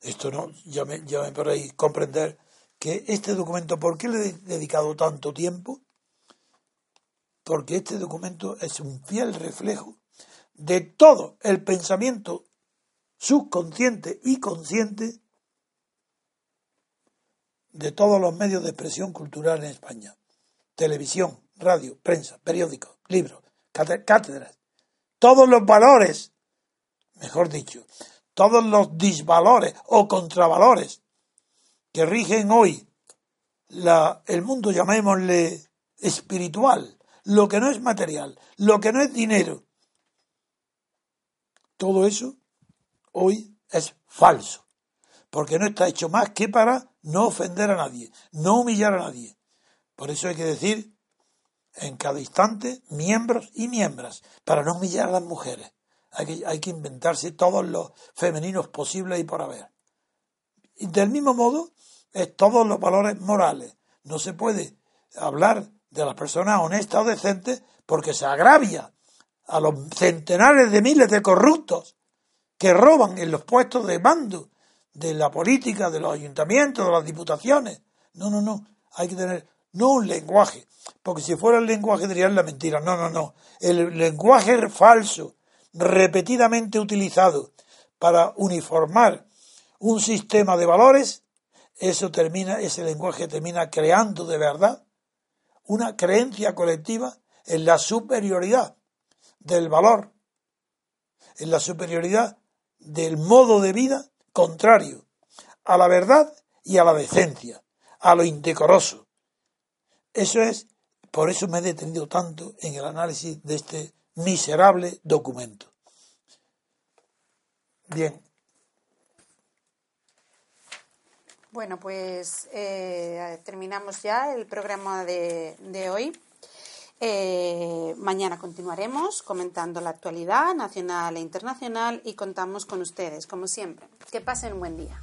Esto no, ya me, ya me comprender que este documento, ¿por qué le he dedicado tanto tiempo? Porque este documento es un fiel reflejo de todo el pensamiento subconsciente y consciente de todos los medios de expresión cultural en España. Televisión, radio, prensa, periódicos, libros, cátedras. Todos los valores, mejor dicho, todos los disvalores o contravalores que rigen hoy la, el mundo, llamémosle espiritual, lo que no es material, lo que no es dinero, todo eso hoy es falso, porque no está hecho más que para no ofender a nadie, no humillar a nadie. Por eso hay que decir en cada instante miembros y miembros, para no humillar a las mujeres. Hay que, hay que inventarse todos los femeninos posibles y por haber. Y del mismo modo, es todos los valores morales. No se puede hablar de las personas honestas o decentes porque se agravia a los centenares de miles de corruptos que roban en los puestos de mando de la política, de los ayuntamientos, de las diputaciones. No, no, no. Hay que tener no un lenguaje, porque si fuera el lenguaje dirían la mentira. No, no, no. El lenguaje falso, repetidamente utilizado para uniformar un sistema de valores, eso termina, ese lenguaje termina creando de verdad una creencia colectiva en la superioridad del valor, en la superioridad del modo de vida contrario a la verdad y a la decencia, a lo indecoroso. Eso es, por eso me he detenido tanto en el análisis de este miserable documento. Bien. Bueno, pues eh, terminamos ya el programa de, de hoy. Eh, mañana continuaremos comentando la actualidad nacional e internacional y contamos con ustedes, como siempre. Que pasen un buen día.